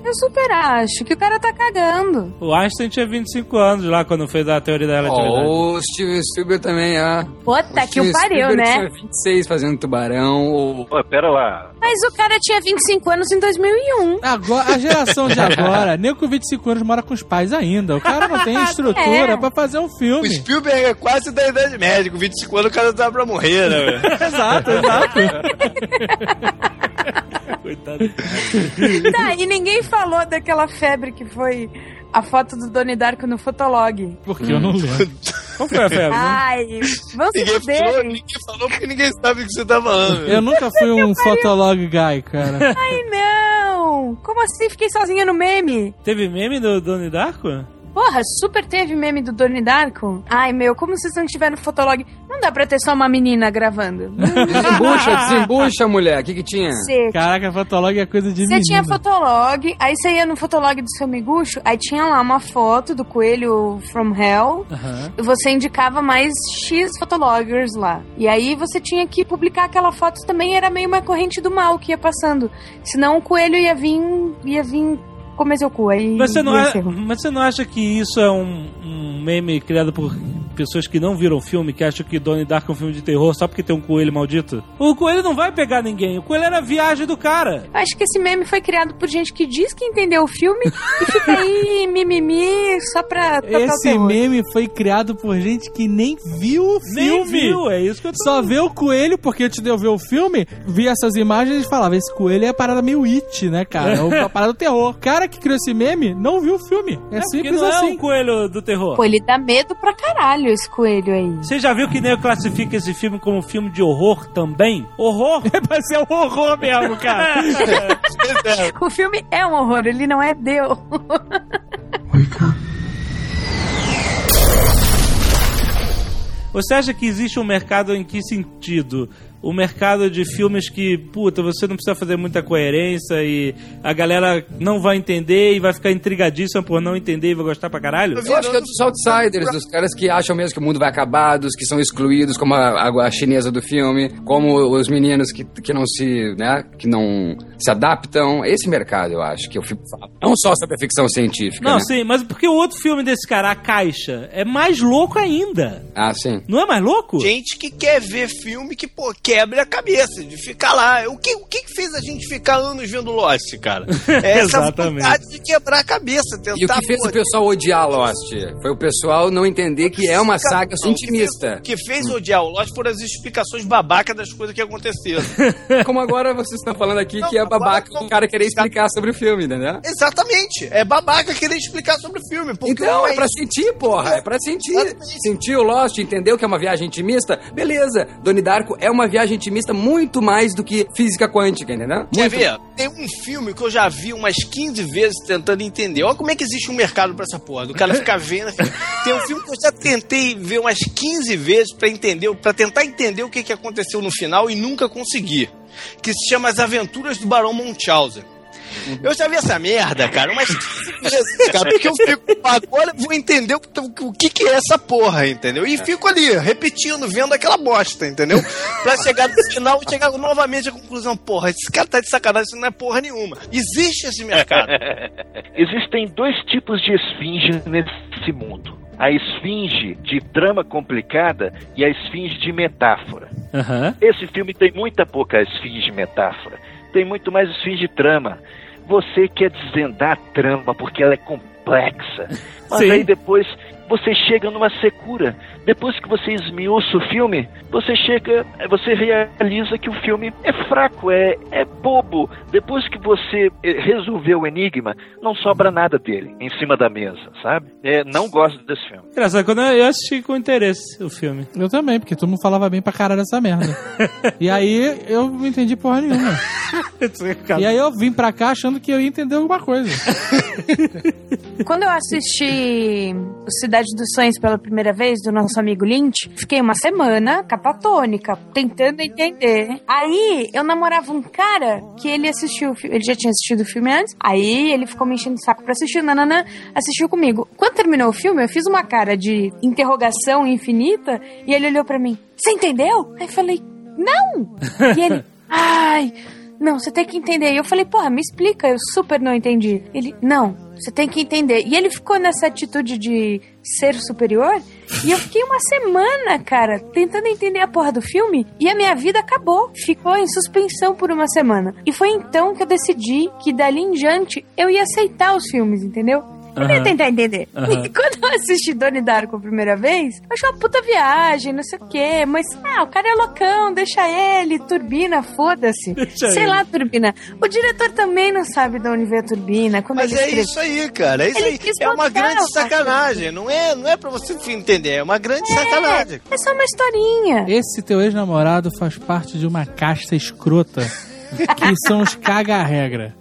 Eu super acho que o cara tá cagando. O Einstein tinha 25 anos lá quando fez a teoria da relatividade. Oh, o Steven Spielberg também, ah. Puta que o pariu, Spielberg né? tinha 26 fazendo tubarão. Ou... Ô, pera lá. Mas o cara tinha 25 anos em 2001. Agora, a geração de agora, nem com 25 anos mora com os pais ainda. O cara não tem estrutura É. pra fazer um O filme. Spielberg é quase da idade média, com 25 anos o cara tá pra morrer, né? exato, exato. Coitado. Tá, e ninguém falou daquela febre que foi a foto do Donnie Darko no Fotolog. Porque eu não lembro. Qual foi a febre? Ai, vamos Ninguém falou, ninguém falou porque ninguém sabe o que você tá falando. Eu nunca fui um fotolog guy, cara. Ai, não! Como assim? Fiquei sozinha no meme. Teve meme do Donnie Darko? Porra, super teve meme do Donnie Darko. Ai, meu, como vocês não tiveram Fotolog? Não dá pra ter só uma menina gravando. Desembucha, desembucha, mulher. O que que tinha? Você Caraca, fotolog é coisa de Você tinha Fotolog, aí você ia no Fotolog do seu miguxo, aí tinha lá uma foto do coelho from hell, e você indicava mais X fotologgers lá. E aí você tinha que publicar aquela foto também, era meio uma corrente do mal que ia passando. Senão o coelho ia vir, ia vir comer seu cu. Aí Mas você, não a- mas você não acha que isso é um, um meme criado por pessoas que não viram o filme, que acham que Donnie Darko é um filme de terror só porque tem um coelho maldito? O coelho não vai pegar ninguém. O coelho era a viagem do cara. Eu acho que esse meme foi criado por gente que diz que entendeu o filme e fica aí mimimi só pra tocar Esse meme foi criado por gente que nem viu o Nem filme. viu, é isso que eu tô Só vê o coelho, porque antes de eu ver o filme, vi essas imagens e falava, esse coelho é a parada meio it, né, cara? É uma parada do terror. O cara que criou esse meme não viu o filme. É, É simples não é assim. um coelho do terror. Pô, ele dá medo pra caralho, esse coelho aí. Você já viu que nem eu classifico esse filme como filme de horror também? Horror? É pra ser um horror mesmo, cara. O filme é um horror, ele não é Deus. Você acha que existe um mercado em que sentido? O mercado de filmes que, puta, você não precisa fazer muita coerência e a galera não vai entender e vai ficar intrigadíssima por não entender e vai gostar pra caralho? Eu acho que é dos outsiders, dos caras que acham mesmo que o mundo vai acabar, dos que são excluídos, como a, a- a chinesa do filme, como os meninos que, que não se, né, que não se adaptam. Esse mercado, eu acho, que o filme fala. Não só sobre a ficção científica, Não, né? sim, mas porque o outro filme desse cara, A Caixa, é mais louco ainda. Ah, sim. Não é mais louco? Gente que quer ver filme que, pô, quebra a cabeça, de ficar lá. O que, o que que fez a gente ficar anos vendo Lost, cara? É essa Exatamente. vontade de quebrar a cabeça, tentar... E o que fez pô, o pessoal odiar Lost? Foi o pessoal não entender que é uma saga não, intimista. O que fez odiar o Lost foram as explicações babacas das coisas que aconteceram. Como agora vocês estão falando aqui Não, que é babaca o cara querer explicar sobre o filme, entendeu? Exatamente. É babaca querer explicar sobre o filme. Porque Então, não é pra isso. sentir, porra. É pra sentir. Sentir o Lost, entendeu que é uma viagem intimista? Beleza. Doni Darko é uma viagem intimista muito mais do que física quântica, entendeu? Quer Muito. ver? Tem um filme que eu já vi umas 15 vezes tentando entender. Olha como é que existe um mercado pra essa porra. Do cara ficar vendo. Tem um filme que eu já tentei ver umas 15 vezes pra entender, para tentar entender o que, que aconteceu no final e nunca consegui. Que se chama As Aventuras do Barão Munchausen. Eu já vi essa merda, cara, umas 15 vezes, cara, porque eu fico, agora eu vou entender o, que- o que, que é essa porra, entendeu? E fico ali, repetindo, vendo aquela bosta, entendeu? Pra chegar no final e chegar novamente à conclusão, porra, esse cara tá de sacanagem, isso não é porra nenhuma. Existe esse mercado. Existem dois tipos de esfinge nesse mundo. A esfinge de trama complicada e a esfinge de metáfora. Aham. Esse filme tem muita pouca esfinge metáfora. Tem muito mais esfinge trama. Você quer desvendar a trama porque ela é complexa. Mas Sim. aí depois você chega numa secura. Depois que você esmiuça o filme, você chega, você realiza que o filme é fraco, é, é bobo. Depois que você eh, resolveu o enigma, não sobra nada dele em cima da mesa, sabe? É, não gosto desse filme. Engraçado, quando eu eu assisti com interesse o filme. Eu também, porque todo mundo falava bem pra caralho dessa merda. e aí eu não entendi porra nenhuma. E aí eu vim pra cá achando que eu ia entender alguma coisa. Quando eu assisti Cidade dos Sonhos pela primeira vez, do nosso amigo Lynch, fiquei uma semana catatônica, tentando entender. Aí eu namorava um cara que ele assistiu, ele já tinha assistido o filme antes, aí ele ficou me enchendo o saco pra assistir, nananã, assistiu comigo. Quando terminou o filme, eu fiz uma cara de interrogação infinita e ele olhou pra mim: Você entendeu? Aí eu falei: Não! E ele, ai. Não, você tem que entender. E eu falei, porra, me explica, eu super não entendi. Ele, não, você tem que entender. E ele ficou nessa atitude de ser superior. E eu fiquei uma semana, cara, tentando entender a porra do filme. E a minha vida acabou. Ficou em suspensão por uma semana. E foi então que eu decidi que dali em diante eu ia aceitar os filmes, entendeu? Eu não ia Aham. tentar entender. E quando eu assisti Donnie Darko a primeira vez, eu achei uma puta viagem, não sei o quê. Mas, ah, o cara é loucão, deixa ele, turbina, foda-se. Sei ele. lá, turbina. O diretor também não sabe de onde veio a turbina. Quando Mas ele é escreve. isso aí, cara. É isso Ele aí. É uma grande sacanagem. Não é, não é pra você entender. É uma grande sacanagem. É só uma historinha. Esse teu ex-namorado faz parte de uma casta escrota. Que são os caga-regra.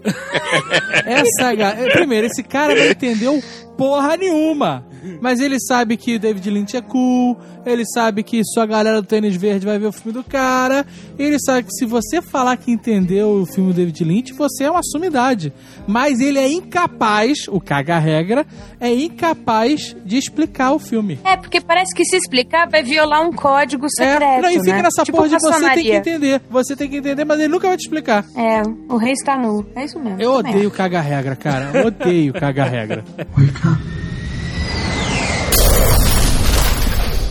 Essa Primeiro, esse cara não entendeu porra nenhuma. Mas ele sabe que David Lynch é cool, ele sabe que só a galera do tênis verde vai ver o filme do cara, ele sabe que se você falar que entendeu o filme do David Lynch, você é uma sumidade. Mas ele é incapaz, o caga-regra, é incapaz de explicar o filme. É, porque parece que se explicar vai violar um código secreto. É, não, e fica né? nessa tipo porra de você tem que entender. Você tem que entender, mas ele nunca vai te explicar. É, o rei está nu. É isso mesmo. Eu odeio caga-regra, cara. Eu odeio caga-regra.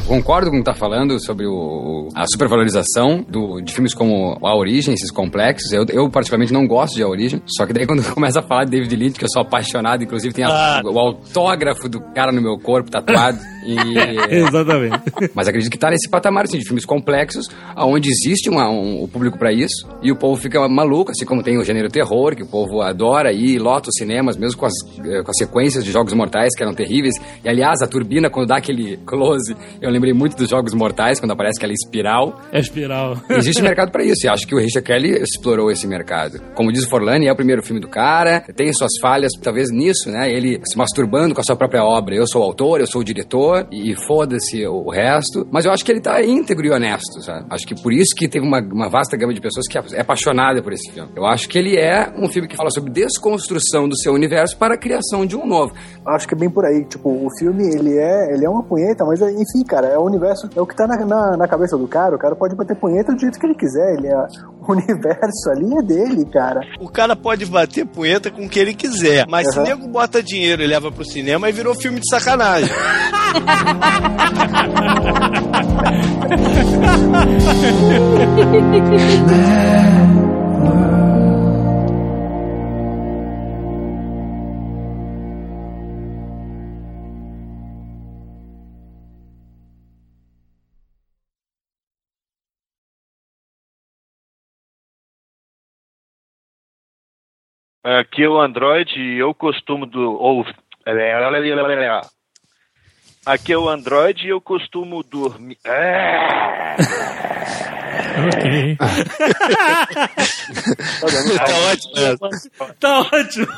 Concordo com o que tá falando sobre o, a supervalorização do, de filmes como A Origem, esses complexos. Eu, eu, particularmente, não gosto de A Origem. Só que daí, quando começa a falar de David Lynch, que eu sou apaixonado, inclusive tem a- Ah. o autógrafo do cara no meu corpo tatuado. E, Exatamente. Mas acredito que tá nesse patamar assim, de filmes complexos, onde existe uma, um, o público pra isso, e o povo fica maluco, assim como tem o gênero terror, que o povo adora e lota os cinemas, mesmo com as, eh, com as sequências de Jogos Mortais, que eram terríveis. E aliás, a turbina, quando dá aquele close, eu lembrei muito dos Jogos Mortais, quando aparece aquela espiral. É espiral. Existe mercado pra isso, e acho que o Richard Kelly explorou esse mercado. Como diz o Forlani, é o primeiro filme do cara, tem suas falhas, talvez nisso, né? Ele se masturbando com a sua própria obra. Eu sou o autor, eu sou o diretor, e foda-se o resto. Mas eu acho que ele tá íntegro e honesto, sabe? Acho que por isso que teve uma, uma vasta gama de pessoas que é apaixonada por esse filme. Eu acho que ele é um filme que fala sobre desconstrução do seu universo para a criação de um novo. Acho que é bem por aí. Tipo, o filme, ele é, ele é uma punheta, mas enfim, cara, é o universo, é o que tá na, na, na cabeça do cara. O cara pode bater punheta do jeito que ele quiser. Ele é, o universo ali é dele, cara. O cara pode bater punheta com o que ele quiser. Mas se Aham. nego bota dinheiro e leva pro cinema, aí virou filme de sacanagem. Aqui é o Android e eu costumo do. Ou, aqui é o Android e eu costumo dormir. ok. tá ótimo. Tá ótimo.